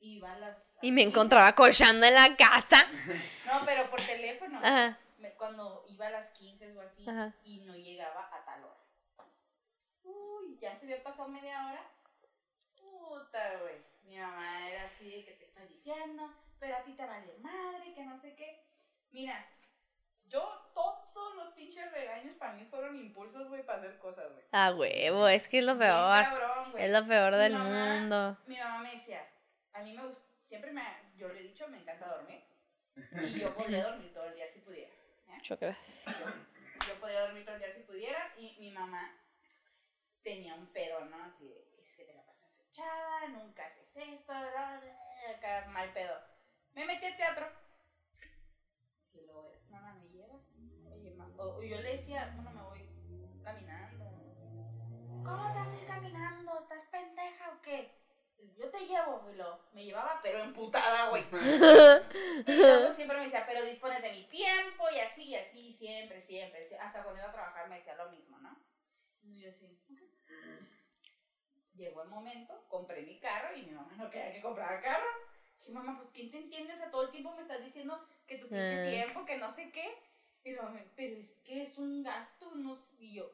y iba a las... Y me encontraba cochando en la casa. [LAUGHS] No, pero por teléfono. Ajá. Cuando iba a las 15 o así Ajá. y no llegaba a tal hora. Uy, ya se había pasado media hora. Puta, güey. Mi mamá era así de que te estoy diciendo, pero a ti te vale madre, que no sé qué. Mira, yo todos los pinches regaños para mí fueron impulsos, güey, para hacer cosas, güey. A huevo, es que es lo peor. cabrón. Es lo peor Mi del mamá- mundo. Mi mamá me decía, a mí me gusta, siempre me, yo le he dicho, me encanta dormir. Y yo podría dormir todo el día si pudiera. ¿eh? Yo, yo podía dormir todo el día si pudiera y mi mamá tenía un pedo, ¿no? Así de, es que te la pasas echada, nunca haces esto, bla, bla, acá mal pedo. Me metí al teatro y luego, mamá, ¿me llevas? Oye, ma- o, yo le decía, no, me voy caminando. ¿Cómo te vas a ir caminando? ¿Estás pendeja o qué? Yo te llevo, y lo, me llevaba, pero emputada, güey. [LAUGHS] Y luego siempre me decía, pero dispones de mi tiempo y así, y así, siempre, siempre. sie- Hasta cuando iba a trabajar me decía lo mismo, ¿no? Entonces yo sí, ok. Llegó el momento, compré mi carro y mi mamá no quería que comprara carro. Dije, mamá, pues ¿quién te entiende? O sea, todo el tiempo me estás diciendo que tu pinche Ah. tiempo, que no sé qué. Y luego, me, pero es que es un gasto, no sé. Y yo,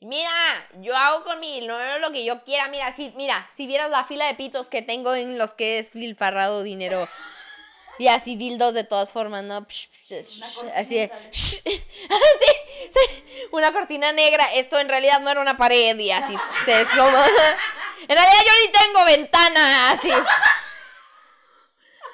Mira, yo hago con mi dinero lo que yo quiera. Mira, si, mira, si vieras la fila de pitos que tengo en los que es filfarrado dinero. Y así dildos de todas formas, ¿no? Psh, psh, psh, así de, sale. [LAUGHS] sí, sí, una cortina negra. Esto en realidad no era una pared y así se desploma. [LAUGHS] En realidad yo ni tengo ventana, así.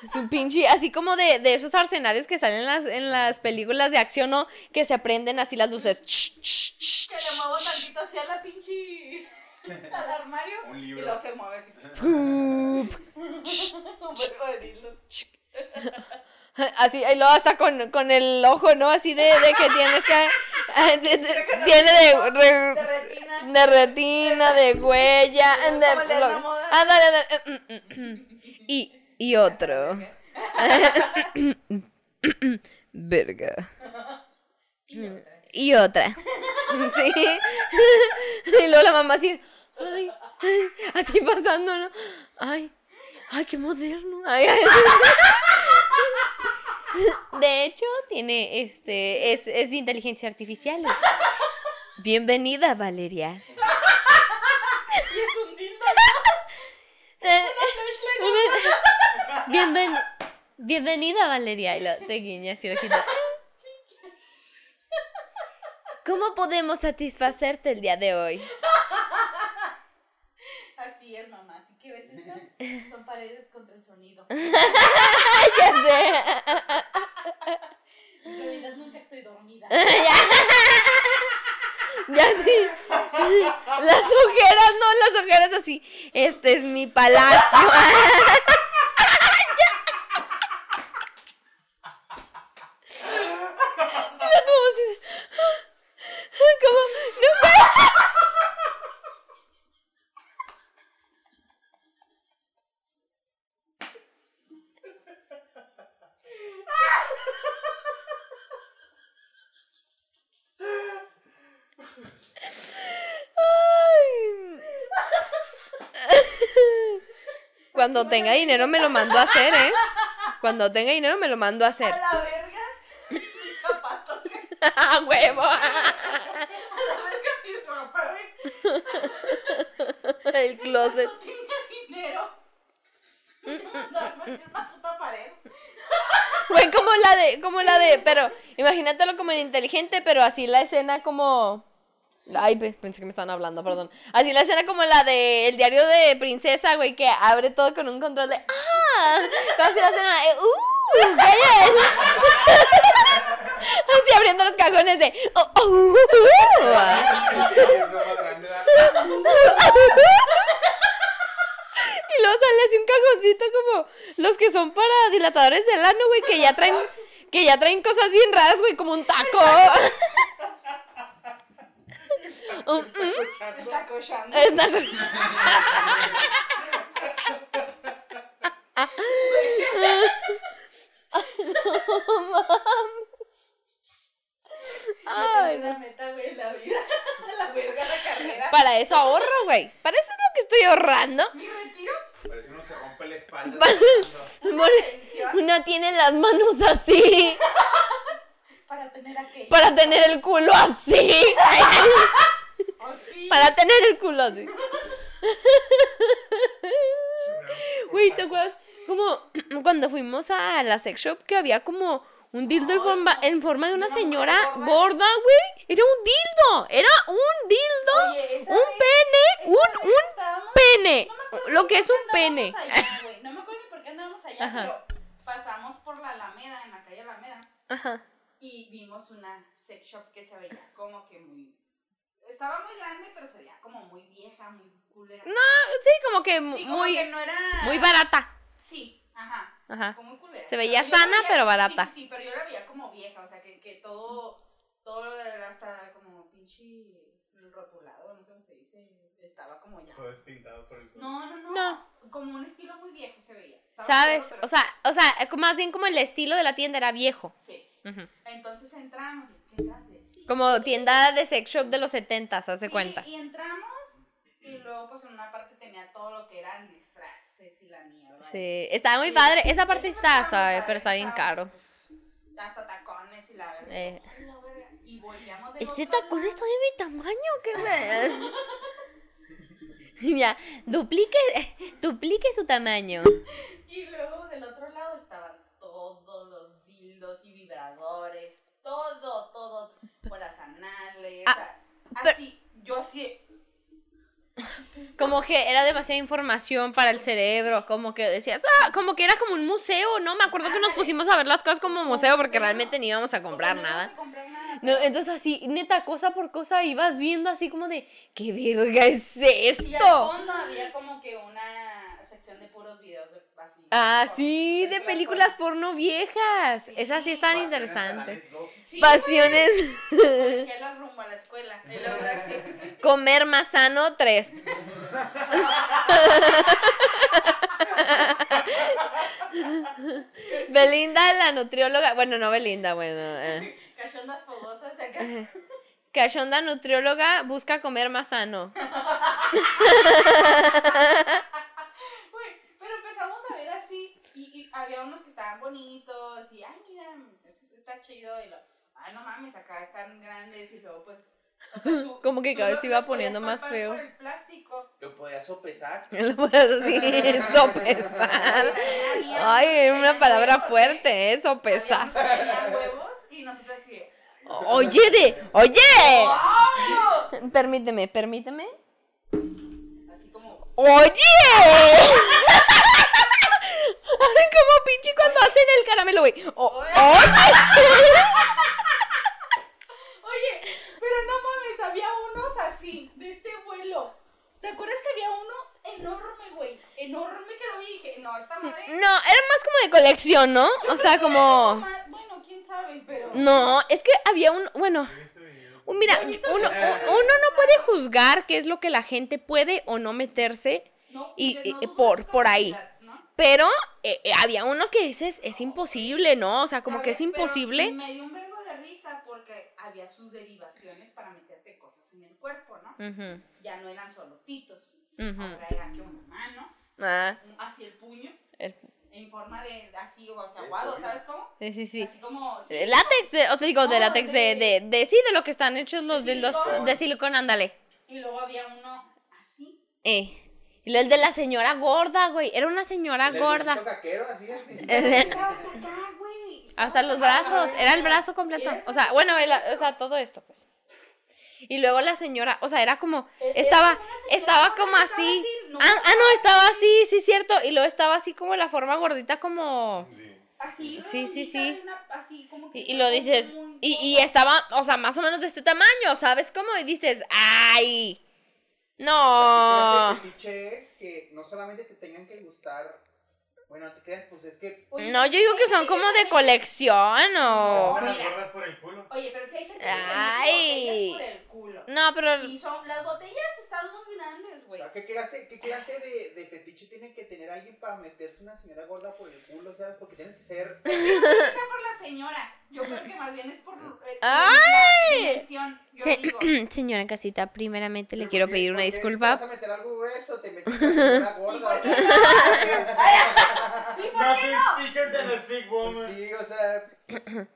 Es un pinche, así como de, de esos arsenales que salen en las, en las películas de acción, ¿no? Que se prenden así las luces. que le muevo tantito hacia la pinche. [LAUGHS] al armario. Un Y libro. luego se mueve así. [LAUGHS] [LAUGHS] Un verbo de. Así, y luego hasta con, con el ojo, ¿no? Así de, de que tienes que... ah, de- de- tiene de, re- De retina. de retina, de huella, Como de... el de lo- la moda. ándale, ándale, y, y otro. [LAUGHS] Verga. Y otra. Y otra. Sí. Y luego la mamá así, ay, ay, así pasando, ¿no? Ay, ay, qué moderno. Ay, ay. De hecho, tiene este, es, es de inteligencia artificial. Bienvenida, Valeria. Y es un dildo. Eh, Bienven- bienvenida, Valeria. Y lo, te guiña así la ojito. ¿Cómo podemos satisfacerte el día de hoy? Así es, mamá. Así que ves esto. [LAUGHS] Son paredes contra el sonido. [LAUGHS] Ya sé. En realidad nunca estoy dormida. [LAUGHS] ya. Ya sí. Las ojeras, no, las ojeras así. Este es mi palacio. Mira cómo así. Como, no sé. Cuando tenga dinero me lo mando a hacer, ¿eh? Cuando tenga dinero me lo mando a hacer. A la verga. Mis zapatos. [LAUGHS] ¡A huevo! A la verga mi ropa, güey. El closet. No tenía dinero. Una puta pared. Güey, como la de, como la de, pero imagínatelo como en inteligente, pero así la escena como. Ay, pe- pensé que me estaban hablando, perdón. Así la escena como la de el diario de princesa, güey, que abre todo con un control de ¡Ah! Así la escena de ¡Uh! ¿Qué? [LAUGHS] Así abriendo los cajones de ¡Oh! oh, uh, uh". [LAUGHS] Y luego sale así un cajoncito como los que son para dilatadores del ano, güey, que ya traen, que ya traen cosas bien raras, güey, como un taco. [LAUGHS] Un- El taco Shanda. el taco. Ay, Una meta, güey, en la vida. [LAUGHS] La verga, la carrera. Para eso ahorro, güey. Para eso es lo que estoy ahorrando. Mi retiro. Parece uno se rompe la espalda. Para-. Pensión. Una tiene las manos así Para tener aquello. para tener el culo así. [LAUGHS] Oh, sí. Para tener el culo así. [LAUGHS] Güey, ¿te acuerdas? Como cuando fuimos a la sex shop que había como un dildo en forma, no. en forma de una señora gorda. güey. Era un dildo. Era un dildo. Oye, un vez- pene. Un, un pene. no Lo que es un pene. allá. [LAUGHS] No me acuerdo ni por qué andábamos allá, Ajá. pero pasamos por la Alameda, en la calle Alameda, Ajá. y vimos una sex shop que se veía como que muy... Estaba muy grande, pero se veía como muy vieja, muy culera. No, sí, como que Sí, como muy, que no era... muy barata. Sí, ajá. Ajá. Como muy culera. Se veía Pero sana, veía- pero barata. Sí, sí, sí, pero yo la veía como vieja, o sea, que, que todo, todo lo de hasta como pinche rotulado, no sé cómo se dice, estaba como ya. Todo es pintado por el sol. No, no, no, No. como un estilo muy viejo se veía. Estaba ¿Sabes? O sea, o sea, eh, más bien como el estilo de la tienda era viejo. Sí. Entonces entramos y ¿qué clase? Sí. Como tienda de sex shop de los 70, haz de Sí, cuenta. Y entramos y luego pues en una parte tenía todo lo que eran disfraces y la mierda. Sí, estaba muy Y- padre. Esa parte eso está, ¿sabes? Pero está bien caro. pues, Hasta tacones y la verga. Eh. Y volvíamos del Este tacón lado. está de mi tamaño, ¿qué me... [LAUGHS] ya, duplique, [LAUGHS] duplique su tamaño. Y luego del otro lado estaban todos los dildos y vibradores, todo, todo, bolas anales, Ah, pero- así, yo así. ¿qué es esto? Como que era demasiada información para el cerebro, como que decías, ah, como que era como un museo, ¿no? Me acuerdo que nos pusimos a ver las cosas como museo porque realmente ni íbamos a comprar No íbamos nada. a comprar nada, No, pero- entonces así, neta, cosa por cosa ibas viendo así como de, ¿qué verga es y al esto? fondo había como que una sección de puros videos de. Ah, sí, de películas porno viejas. Sí, Esas sí están Pasiones interesantes. Sí, Pasiones, güey, ya la rumbo a la escuela. [LAUGHS] Comer más sano, tres. [LAUGHS] Belinda, la nutrióloga, bueno, no Belinda, bueno. eh. Cachondas fogosas acá. Cachonda nutrióloga busca comer más sano. [LAUGHS] Güey, pero empezamos a ver así y, y había unos que estaban bonitos y, ay, mira, este está chido y lo, ay, no mames, acá están grandes y luego pues, o sea, tú, [LAUGHS] Como que cada vez se iba podías poniendo más feo. por el plástico. Lo podías sopesar. [LAUGHS] Lo puedes así, [LAUGHS] sopesar. Ay, una palabra fuerte, ¿eh? Había Sopesar. huevos y nosotros así, Oye, de, oye. Permíteme, permíteme. Así como, Oye. Pinche cuando hacen el caramelo, güey. O- oye. [LAUGHS] Oye, pero no mames, había unos así, de este vuelo. ¿Te acuerdas que había uno enorme, güey? Enorme que lo vi y dije, no, esta madre. No, era más como de colección, ¿no? O sea, como... Bueno, quién sabe, pero. No, es que había un... Bueno, un- mira, ¿Has visto uno, uno no puede juzgar qué es lo que la gente puede o no meterse, No, y- no por- por ahí. Pero eh, eh, había unos que dices, es imposible, ¿no? O sea, como que es imposible. Me dio un verbo de risa porque había sus derivaciones para meterte cosas en el cuerpo, ¿no? Ya no eran solo pitos. Ahora era que una mano, Ah, un- así el puño, el- en forma de así, o sea, aguado, ¿sabes cómo? sí, sí, sí. Así como. sí, Látex, de- o te digo, de látex, de, de, de- de- sí, de lo que están hechos los De silicón. de silicón, ándale. Y luego había uno así. Eh, Y el de la señora gorda, güey. Era una señora El gorda. caquero, así, así. [LAUGHS] Estaba hasta acá, güey. Hasta los brazos. Era el brazo completo. O sea, bueno, el- o sea, todo esto, pues. Y luego la señora, o sea, era como, estaba, una señora estaba gorda, como estaba así. Ah, ah, no, estaba así, sí, cierto. Y luego estaba así como la forma gordita, como. Sí. Así, Sí, sí, sí. una- así como que Y, y lo dices, y, y estaba, o sea, más o menos de este tamaño, ¿sabes cómo? Y dices, ¡ay! No. que no solamente te tengan que gustar. Bueno, te creas, pues es que. Oye, No, yo digo que son como de colección o. No, las gordas por el culo. Oye, pero si hay gente que Ay. botellas por el culo. No, pero. Y son, las botellas están muy grandes, güey. O sea, ¿Qué clase, qué clase de, de fetiche tiene que tener alguien para meterse una señora gorda por el culo, sabes? Porque tienes que ser. Que sea por la señora. Yo creo que más bien es por eh, ¡Ay! la. Yo Se- digo. [CLEARS THROAT] Señora en casita, primeramente le ¿Por quiero pedir una disculpa. vas a meter algo grueso, te metes una gorda. [LAUGHS] por qué [LAUGHS] ¿Y por qué no? thicker than a thick woman. Sí, o sea. [CLEARS THROAT]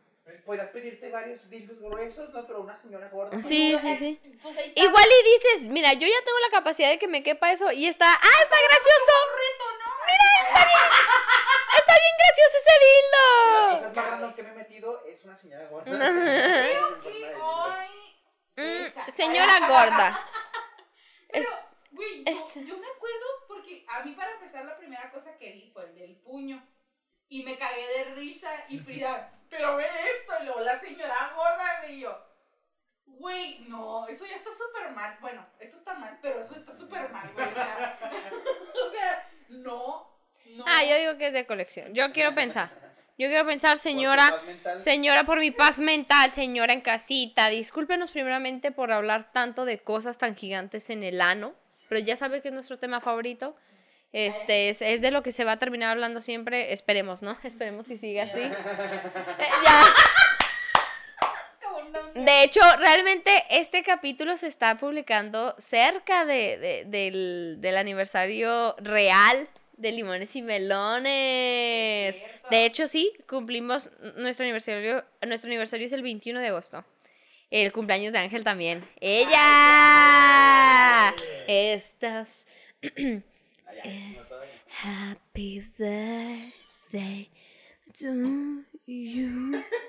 Podrías pedirte varios dildos gruesos, ¿no? Pero una señora gorda. Sí, sí, eh, sí. Pues ahí está. Igual y dices, mira, yo ya tengo la capacidad de que me quepa eso y está, ¡ah, está gracioso! reto, ¿no? Mira, está bien, está bien gracioso ese Las dildo. cosas más random que me he metido es una señora gorda. Creo que hoy. Mm, señora gorda. [LAUGHS] Pero, güey, yo, yo me acuerdo porque a mí para empezar la primera cosa que vi fue el del puño. Y me cagué de risa y Frida, pero ve esto, y luego la señora gorda, güey, y yo. Güey, no, eso ya está súper mal. Bueno, esto está mal, pero eso está súper mal, güey. O sea, [LAUGHS] o sea, no, no. Ah, yo digo que es de colección. Yo quiero pensar. Yo quiero pensar, señora, Por señora, por mi paz mental, señora en casita. Discúlpenos primeramente por hablar tanto de cosas tan gigantes en el ano, pero ya sabe que es nuestro tema favorito. Este es, es de lo que se va a terminar hablando siempre. Esperemos, ¿no? Esperemos si sigue así. [LAUGHS] Eh, ya. De hecho, realmente este capítulo se está publicando cerca de, de- del, del aniversario real de Limones y Melones. De hecho, sí, cumplimos nuestro aniversario. Nuestro aniversario es el 21 de agosto. El cumpleaños de Ángel también. ¡Ella! No, Es-. Happy birthday to you. [LAUGHS]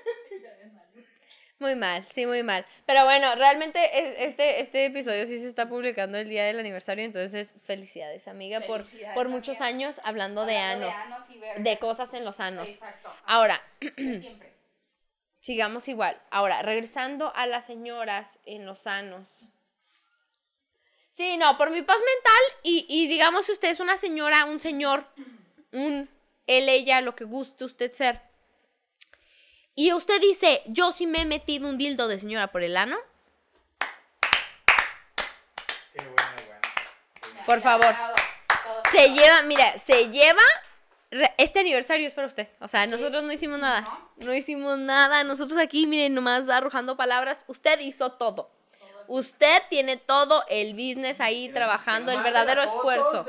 Muy mal, sí, muy mal. Pero bueno, realmente es- este, este episodio sí se está publicando el día del aniversario, entonces felicidades, amiga, por, Felicidades, por muchos amiga. años hablando de Hablando anos, vergas. de cosas en los anos. Exacto. Ahora, [CLEARS THROAT] siempre. sigamos igual. Ahora, regresando a las señoras en los anos. Sí, no, por mi paz mental y, y digamos si usted es una señora, un señor, un él, ella, lo que guste usted ser. Y usted dice, yo sí me he metido un dildo de señora por el ano. Qué buena. Sí. Por favor. Se lleva, mira, se lleva. Este aniversario es para usted. O sea, nosotros no hicimos nada. ¿No? No hicimos nada. Nosotros aquí, miren, nomás arrojando palabras. Usted hizo todo. Usted tiene todo el business ahí trabajando, el verdadero esfuerzo.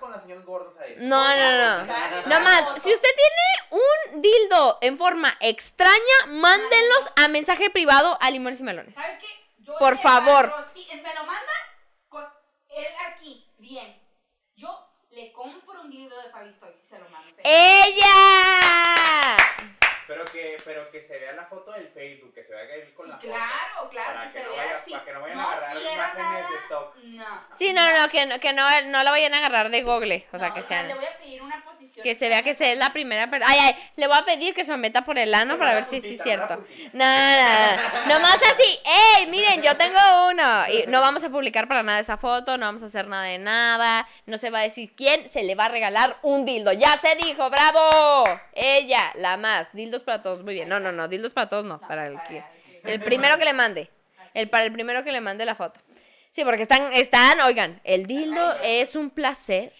con las ahí. No, no, no. Nada más, foto. si usted tiene un dildo en forma extraña, mándenlos a mensaje privado a Limones y Melones. ¿Sabe qué? Yo Por favor. Me lo manda con él aquí, bien. Yo le compro un dildo de Fabistoy si se lo mando. ¡Ella! Pero que, pero que se vea la foto del Facebook, que se vea él con la foto. Claro, claro, Para que, que se no vea vaya- así. para que no vayan a agarrar imágenes de nada, stock. No. Sí, no, no, que no, que no, no la vayan a agarrar de Google. O sea, No, que Le sean. voy a pedir una. Que se vea que se es la primera persona. Ay, ay, le voy a pedir que se meta por el ano para ver si sí es cierto. puntita. Nada, nomás así. ¡Ey! Miren, yo tengo uno. Y no vamos a publicar para nada esa foto, no vamos a hacer nada de nada. No se va a decir quién se le va a regalar un dildo. Ya se dijo, ¡bravo! Ella, la más. Dildos para todos. Muy bien. No, no, no, dildos para todos no. Para el que. El primero que le mande. El para el primero que le mande la foto. Sí, porque están, están, oigan, el dildo es un placer.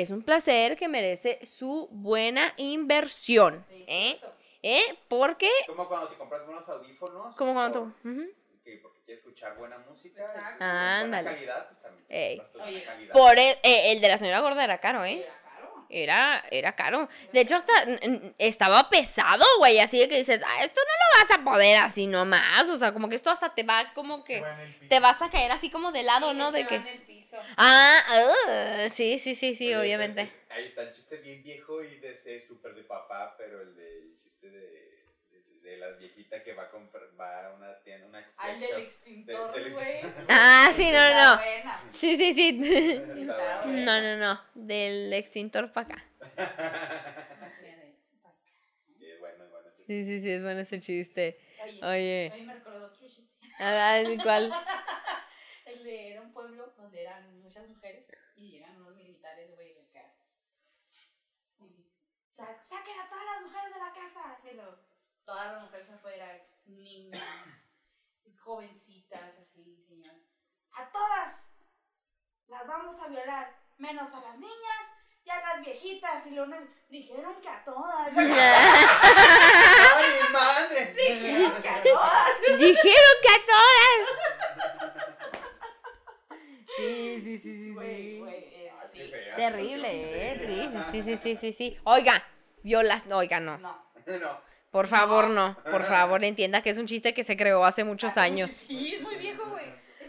Es un placer que merece su buena inversión. ¿Eh? ¿Eh? Porque. Como cuando te compras unos audífonos. Como cuando por- tú. ujú. que porque quieres escuchar buena música. Exacto. Ándale. calidad, pues también. Ey. calidad. Por e- eh, el de la señora gorda era caro, ¿eh? Era caro. era, caro. De hecho, hasta estaba pesado, güey. Así de que dices, ah, esto no lo vas a poder así nomás. O sea, como que esto hasta te va como que. Te vas a caer así como de lado, ¿no? Se De que. en el piso. Ah, ah, sí, sí, sí, sí, Oye, obviamente. ese- Ahí está el chiste bien viejo y de ser súper de papá, pero el del chiste de, de, de la viejita que va a comprar, va a una tienda, una Al del extintor, güey. Ah, sí, no, no. Sí, sí, sí. No, no, no. Del extintor para [LAUGHS] acá. Sí, bueno, sí. Sí, sí, sí, es bueno ese chiste. Oye, Oye. hoy me recordó otro chiste. Ah, ¿Cuál? [LAUGHS] El de era un pueblo donde eran muchas mujeres y llegan unos militares, güey, de acá. Y, "Sa- ¡Saquen a todas las mujeres de la casa! Y luego, todas las mujeres afuera, niñas, jovencitas, así, señor. ¡A todas! Las vamos a violar, menos a las niñas y a las viejitas. Y luego dijeron que a todas. ¡Ay, [LAUGHS] madre! dijeron que a [LAUGHS] todas. Dijeron que a todas. Sí, sí, sí, sí, Güey, güey, eh, Ah, sí. fea Terrible. ¿eh? Sí, sí, sí, sí, sí, sí, sí. Oiga, violas, no, oiga, no. No. [LAUGHS] No. Por favor, no. Por favor, entienda que es un chiste que se creó hace muchos años. Sí, es muy viejo, güey.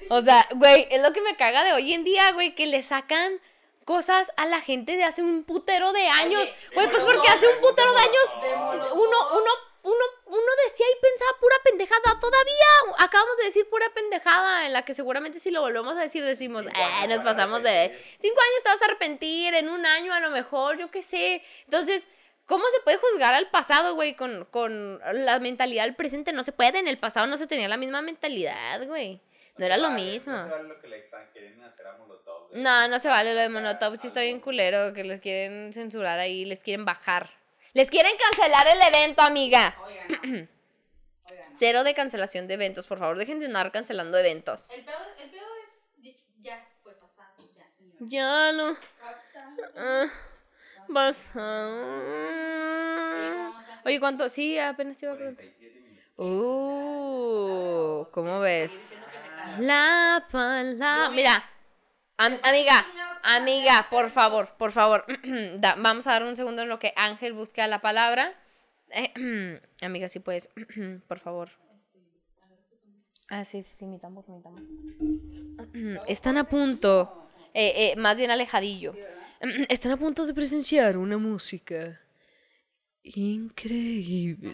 O sea, güey, es lo que me caga de hoy en día, güey, que le sacan cosas a la gente de hace un putero de años. Güey, pues porque hace un putero de años uno, uno, uno, uno decía y pensaba pura pendejada. Todavía acabamos de decir pura pendejada en la que seguramente si lo volvemos a decir decimos, eh, nos pasamos de... arrepentir". Cinco años te vas a arrepentir, en un año a lo mejor, yo qué sé. Entonces... ¿Cómo se puede juzgar al pasado, güey, con, con la mentalidad del presente? No se puede, en el pasado no se tenía la misma mentalidad, güey. No era lo vale, mismo. No se vale lo que le están queriendo hacer a Molotov. güey. No, no se vale lo de Monotop, sí está bien culero, que les quieren censurar ahí, les quieren bajar. Les quieren cancelar el evento, amiga. Oigan, no. Oigan. [CLEARS THROAT] Cero de cancelación de eventos, por favor, dejen de andar cancelando eventos. El pedo, el pedo es. Ya fue pasado, ya, señor. Ya lo... Pasado. ah, Pasado. Oye, ¿cuánto? Sí, apenas te iba a preguntar. 47 minutos. Uh, ¿cómo ves? La palabra... Mira, am- amiga, amiga, por favor, por favor. [CLEARS THROAT] Da- vamos a dar un segundo en lo que Ángel busca la palabra. Eh, [CLEARS THROAT] amiga, si puedes, [CLEARS THROAT] por favor. Ah, sí, sí, mi tambor, mi tambor. Están a punto, eh, eh, más bien alejadillo. Están a punto de presenciar una música increíble.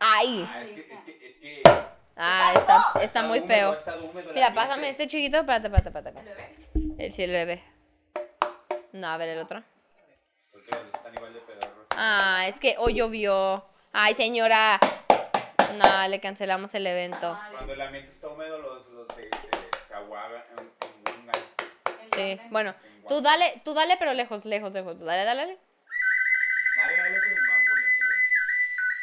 ¡Ay! Ah, es que, es que, es que. Ah, está, está muy húmedo, feo. Mira, pásame este chiquito. Espérate, espérate, espérate. ¿El bebé? El sí, el bebé. No, a ver el otro. Pedorros. Ah, es que hoy llovió. Ay, señora. No, le cancelamos el evento. Cuando el ambiente está húmedo, los, los se, se, se aguagan. en- en una- ¿en Sí, bueno. Tú dale, tú dale, pero lejos, lejos, lejos. Dale, dale, dale. Dale, dale con el mambo, ¿no?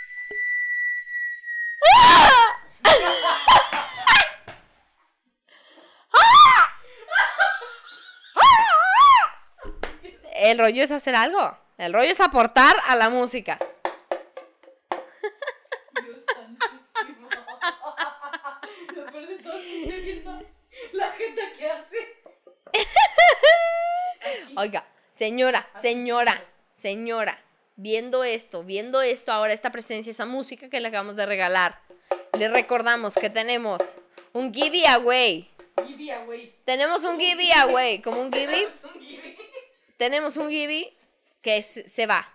[LAUGHS] El rollo es hacer algo. El rollo es aportar a la música. Dios santísimo. Lo peor de todo es que estoy viendo la gente que hace. Oiga, señora, señora, señora, viendo esto, viendo esto ahora, esta presencia, esa música que le acabamos de regalar, le recordamos que tenemos un giveaway. Giveaway. Tenemos un giveaway, como un give, Es un give. tenemos un give que se va.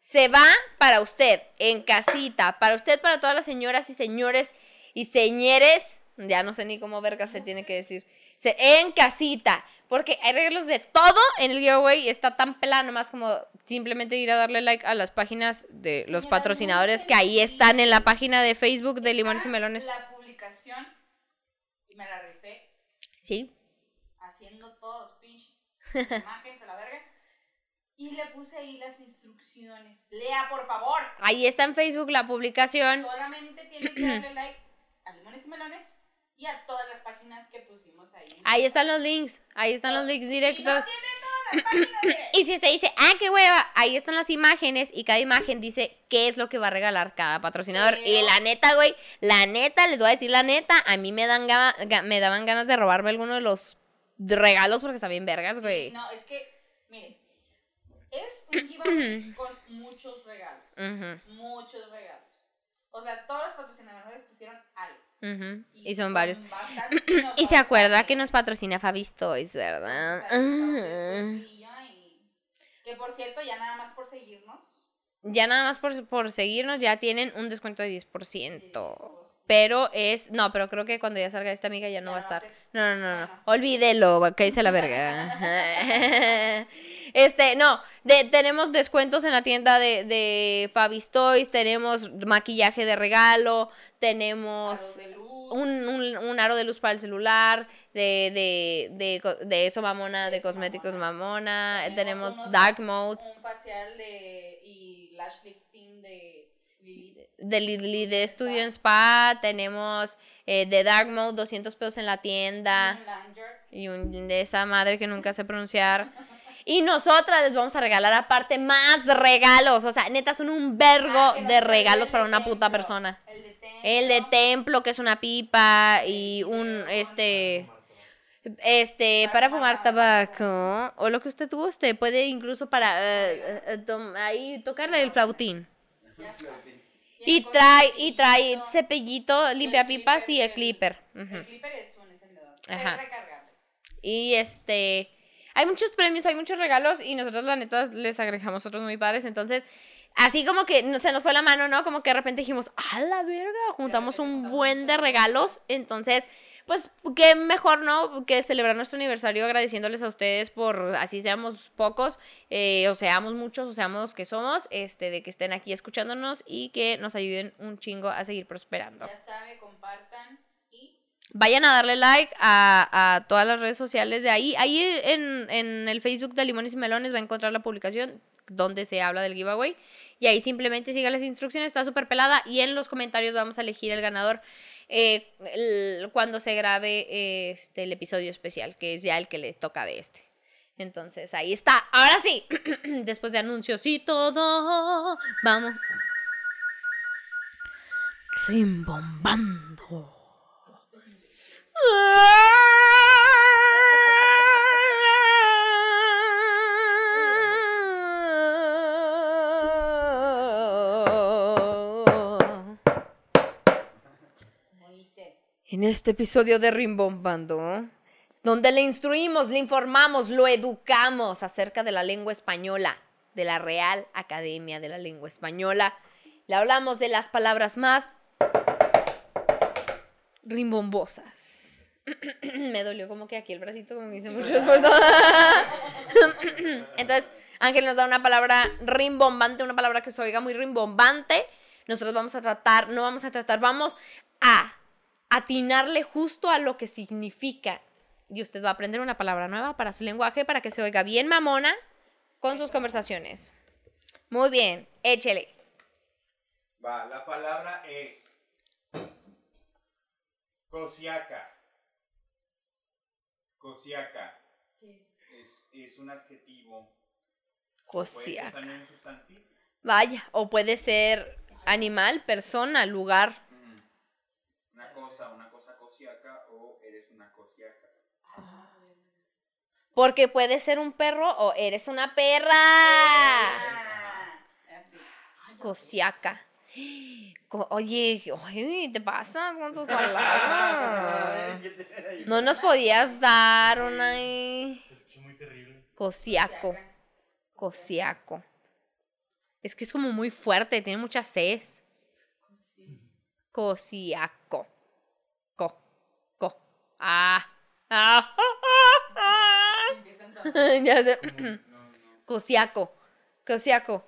Se va para usted, en casita, para usted, para todas las señoras y señores y señores, ya no sé ni cómo verga se tiene que decir, se, en casita, porque hay regalos de todo en el giveaway, está tan pelada nomás como simplemente ir a darle like a las páginas de los patrocinadores no que ahí están en la página de Facebook de Limones y Melones. La publicación, y me la rifé, Sí, haciendo todos pinches [LAUGHS] imágenes a la verga. Y le puse ahí las instrucciones. Lea, por favor. ahí está en Facebook la publicación. Solamente tiene que darle like a Limones y Melones y a todas las páginas que pusimos ahí. Ahí están los links, ahí están los links Si no directos. tiene todos las páginas de... Y si usted dice, ah, qué hueva, ahí están las imágenes y cada imagen dice qué es lo que va a regalar cada patrocinador. Y la neta, güey, la neta, les voy a decir la neta, a mí me, dan me daban ganas de robarme alguno de los regalos porque está bien vergas, güey. No, es que, es un giveaway [CLEARS THROAT] con muchos regalos. Muchos regalos. O sea, todos los patrocinadores pusieron algo. Y son varios. [CLEARS THROAT] Y se acuerda que nos patrocina Fabi Toys, ¿verdad? [CLEARS THROAT] Que por cierto, ya nada más por seguirnos. Ya nada más por, por seguirnos ya tienen un descuento de 10%. Pero es. No, pero creo que cuando ya salga esta amiga ya no Ya va a a estar. No, no, no, no. Olvídelo, que dice la verga. [LAUGHS] [LAUGHS] este, no. De, tenemos descuentos en la tienda de, de Fabi's Toys. Tenemos maquillaje de regalo. Tenemos. Un, un, un aro de luz para el celular, de, de, de, de eso mamona, de cosméticos mamona. mamona, tenemos dark mode, Un facial de. y lash lifting de Lilith. de Lili de Studio en Spa, tenemos eh, de dark mode 200 pesos en la tienda y un de esa madre que nunca sé pronunciar. [LAUGHS] Y nosotras les vamos a regalar aparte más regalos, o sea, neta son un vergo Ah, de regalos para una puta persona. El de templo. El de templo, que es una pipa, y un, este, este, para fumar tabaco, o lo que usted guste, puede incluso para, eh, eh, eh, ahí, tocarle el flautín. Y trae, y trae cepillito. limpia pipas y el clipper. El clipper es un encendedor. Ajá. Y este, hay muchos premios, hay muchos regalos y nosotros la neta les agregamos otros muy padres, entonces... Así como que no- se nos fue la mano, ¿no? Como que de repente dijimos, ¡a la verga! Juntamos un buen de regalos. Entonces, pues, qué mejor, ¿no? Que celebrar nuestro aniversario agradeciéndoles a ustedes por, así seamos pocos, eh, o seamos muchos, o seamos que somos, este, de que estén aquí escuchándonos y que nos ayuden un chingo a seguir prosperando. Ya sabe, compartan Vayan a darle like a, a todas las redes sociales de ahí. Ahí en, en el Facebook de Limones y Melones va a encontrar la publicación donde se habla del giveaway. Y ahí simplemente siga las instrucciones, está súper pelada. Y en los comentarios vamos a elegir el ganador eh, cuando se grabe este, el episodio especial, que es ya el que le toca de este. Entonces ahí está. Ahora sí, [CLEARS THROAT] después de anuncios y todo, vamos. Rimbombando. En este episodio de Rimbombando, donde le instruimos, le informamos, lo educamos acerca de la lengua española, de la Real Academia de la Lengua Española, le hablamos de las palabras más rimbombosas. [CLEARS THROAT] Me dolió como que aquí el bracito, como que hice mucho esfuerzo. [LAUGHS] Entonces, Ángel nos da una palabra rimbombante, una palabra que se oiga muy rimbombante. Nosotros vamos a tratar, no vamos a tratar, vamos a atinarle justo a lo que significa. Y usted va a aprender una palabra nueva para su lenguaje, para que se oiga bien mamona con sus conversaciones. Muy bien, échele. Va, la palabra es. Cosiaca. Cosiaca. ¿Qué es? Es, es un adjetivo. Cosiaca. también un sustantivo. Vaya, o puede ser animal, persona, lugar. Mm. Una cosa, una cosa cosiaca o eres una cosiaca. Porque puede ser un perro o eres una perra. Ah, así. Cosiaca. Oye, oye, ¿te pasa con tus [LAUGHS] palabras? No nos podías dar una escucha muy terrible. Cosiaco. Cosiaco. Es que es como muy fuerte, tiene muchas Cs. Cosiaco. Co. Co. Ah. Ah. Todos. ya sé. No, [CLEARS THROAT] no. Cosiaco. Cosiaco.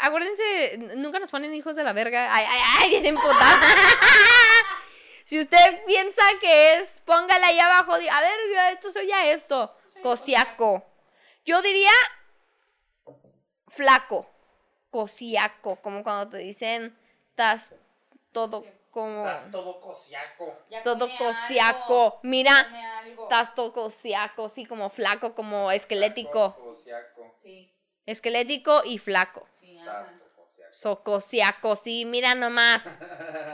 Acuérdense, nunca nos ponen hijos de la verga. Ay, ay, ay, bien emputada. [LAUGHS] si usted piensa que es, póngale ahí abajo. di- A ver, esto soy ya esto. Cosiaco. Yo diría flaco. Cosiaco. Como cuando te dicen, estás todo como. Estás todo cosiaco. Ya Todo cosiaco. algo, Mira. Estás todo cosiaco, así como flaco, como esquelético. Cosiaco. Sí, Esquelético y flaco. Tato, cosiaco. Sí, mira nomás.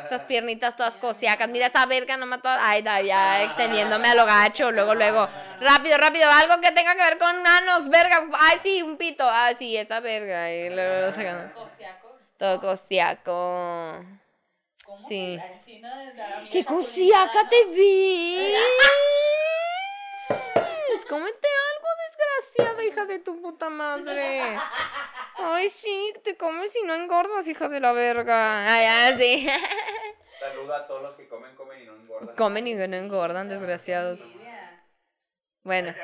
Esas piernitas todas cosiacas. Mira esa verga nomás toda. Ay, da, ya extendiéndome a lo gacho. Luego, luego. Rápido, rápido. Algo que tenga que ver con manos, verga. Ay, sí, un pito. Ah, sí, esta verga. Y luego lo sacan. Cosiaco. Todo cosiaco. ¿Cómo? Sí. ¡Qué cosiaca te ves! Cómete desgraciada, hija de tu puta madre. Ay, sí, te comes y no engordas, hija de la verga. Ay, ah, sí. Saluda a todos los que comen, comen y no engordan. Comen y no engordan, desgraciados. Bueno.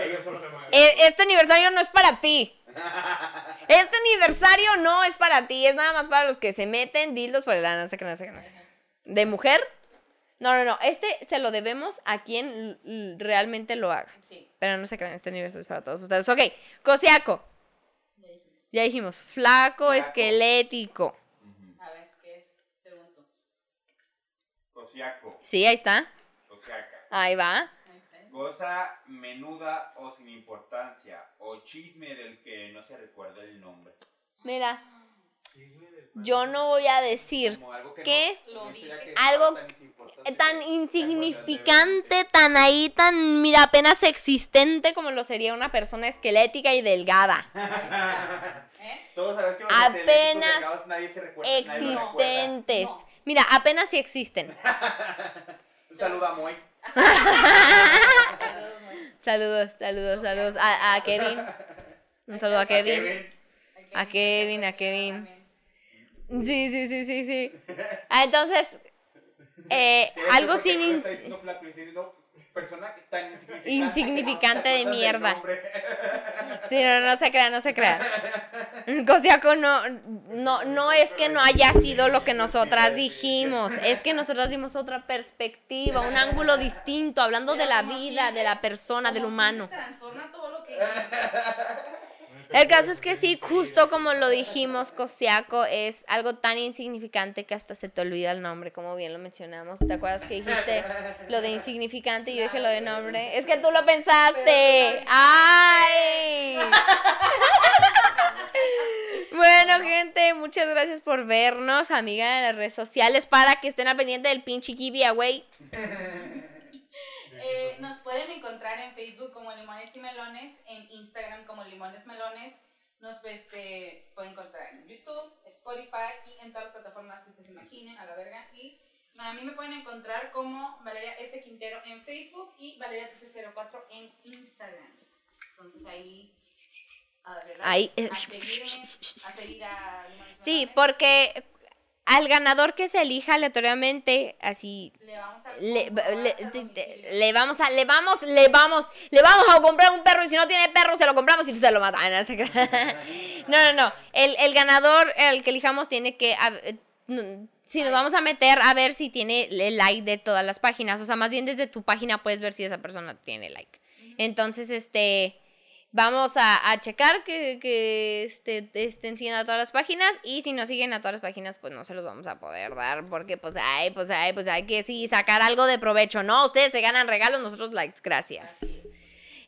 Ellos son los cosiacos. E- Este aniversario no es para ti. Este aniversario no es para ti, es nada más para los que se meten dildos por el ano, no sé qué, no sé qué, no sé. ¿De mujer? No, no, no. Este se lo debemos a quien realmente lo haga. Sí, Pero no se crean, este aniversario es para todos ustedes. Ok, cosiaco. ya dijimos. Ya dijimos, flaco, Flaco. esquelético. A ver, ¿qué es? Según tú. Cosiaco. Sí, ahí está. Cosiaca. Ahí va. Cosa menuda o sin importancia. O chisme del que no se recuerda el nombre. Mira, yo no voy a decir algo que Lo dije. que Algo tan insignificante. tan insignificante, tan ahí, tan, mira, apenas existente como lo sería una persona esquelética y delgada. ¿Eh? [LAUGHS] Todos sabes que los Apenas esqueléticos delgados nadie se recuerda. nadie. Existentes. No. Mira, apenas si existen. [LAUGHS] Un saludo a Moy. [LAUGHS] Saludos. Saludos, saludos, a, a Kevin. Un saludo a Kevin. A Kevin, a Kevin. Sí, sí, sí, sí, sí. Ah, entonces, eh, algo sin... ins- persona tan insignificante. Insignificante de ¿Te acuerdas del mierda. Sí, no, no se crea, no se crea. Cosiaco no, no, no es que no haya sido lo que nosotras dijimos, es que nosotras dimos otra perspectiva, un ángulo distinto, hablando de la vida, de la persona, como del humano. Transforma todo lo que. El caso es que sí, justo como lo dijimos, Cosiaco es algo tan insignificante que hasta se te olvida el nombre, como bien lo mencionamos. ¿Te acuerdas que dijiste lo de insignificante y yo dije lo de nombre? Es que tú lo pensaste. ¡Ay! [LAUGHS] Bueno, gente, muchas gracias por vernos, amiga de las redes sociales, para que estén al pendiente del pinche giveaway. Eh, nos pueden encontrar en Facebook como Limones y Melones, en Instagram como Limones Melones. Nos este, pueden encontrar en YouTube, Spotify y en todas las plataformas que ustedes imaginen, a la verga. Y a mí me pueden encontrar como Valeria F. Quintero en Facebook y Valeria 1304 en Instagram. Entonces ahí. A darle like, Ahí, eh, a seguirme, a seguir a Limones Sí, Melones. porque al ganador que se elija aleatoriamente, así Le vamos a. le, vamos a, le vamos, le vamos, le vamos a comprar un perro y si no tiene perro se lo compramos y se lo matan. No, crea. [LAUGHS] no, no, no. El, el ganador, el que elijamos, tiene que. Si nos vamos a meter a ver si tiene el like de todas las páginas. O sea, más bien desde tu página puedes ver si esa persona tiene like. Entonces, este. Vamos a, a checar que, que este, estén siguiendo a todas las páginas y si no siguen a todas las páginas pues no se los vamos a poder dar porque pues ay, pues ay, pues hay que sí sacar algo de provecho, ¿no? Ustedes se ganan regalos, nosotros likes, gracias.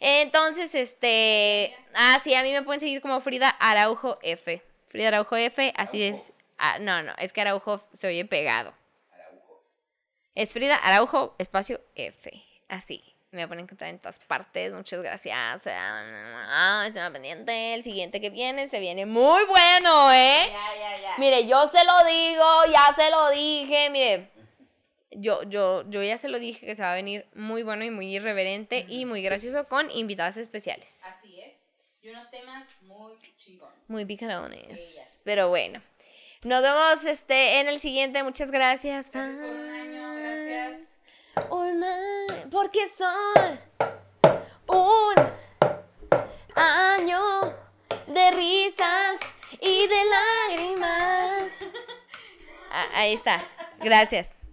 Entonces, este, ah, sí, a mí me pueden seguir como Frida Araujo F. Frida Araujo F, así es. Ah, no, no, es que Araujo se oye pegado. Es Frida Araujo, espacio F. Así. Me pueden encontrar en todas partes. Muchas gracias. Ah, estén al pendiente. El siguiente que viene se viene muy bueno, ¿eh? Ya, ya, ya. Mire, yo se lo digo, ya se lo dije. Mire, yo, yo, yo ya se lo dije que se va a venir muy bueno y muy irreverente y muy gracioso con invitadas especiales. Así es. Y unos temas muy chingones. Muy picarones. Pero bueno. Nos vemos este, en el siguiente. Muchas gracias. Gracias por un año, gracias. Una, porque son un año de risas y de lágrimas. [LAUGHS] Ah, ahí está. Gracias.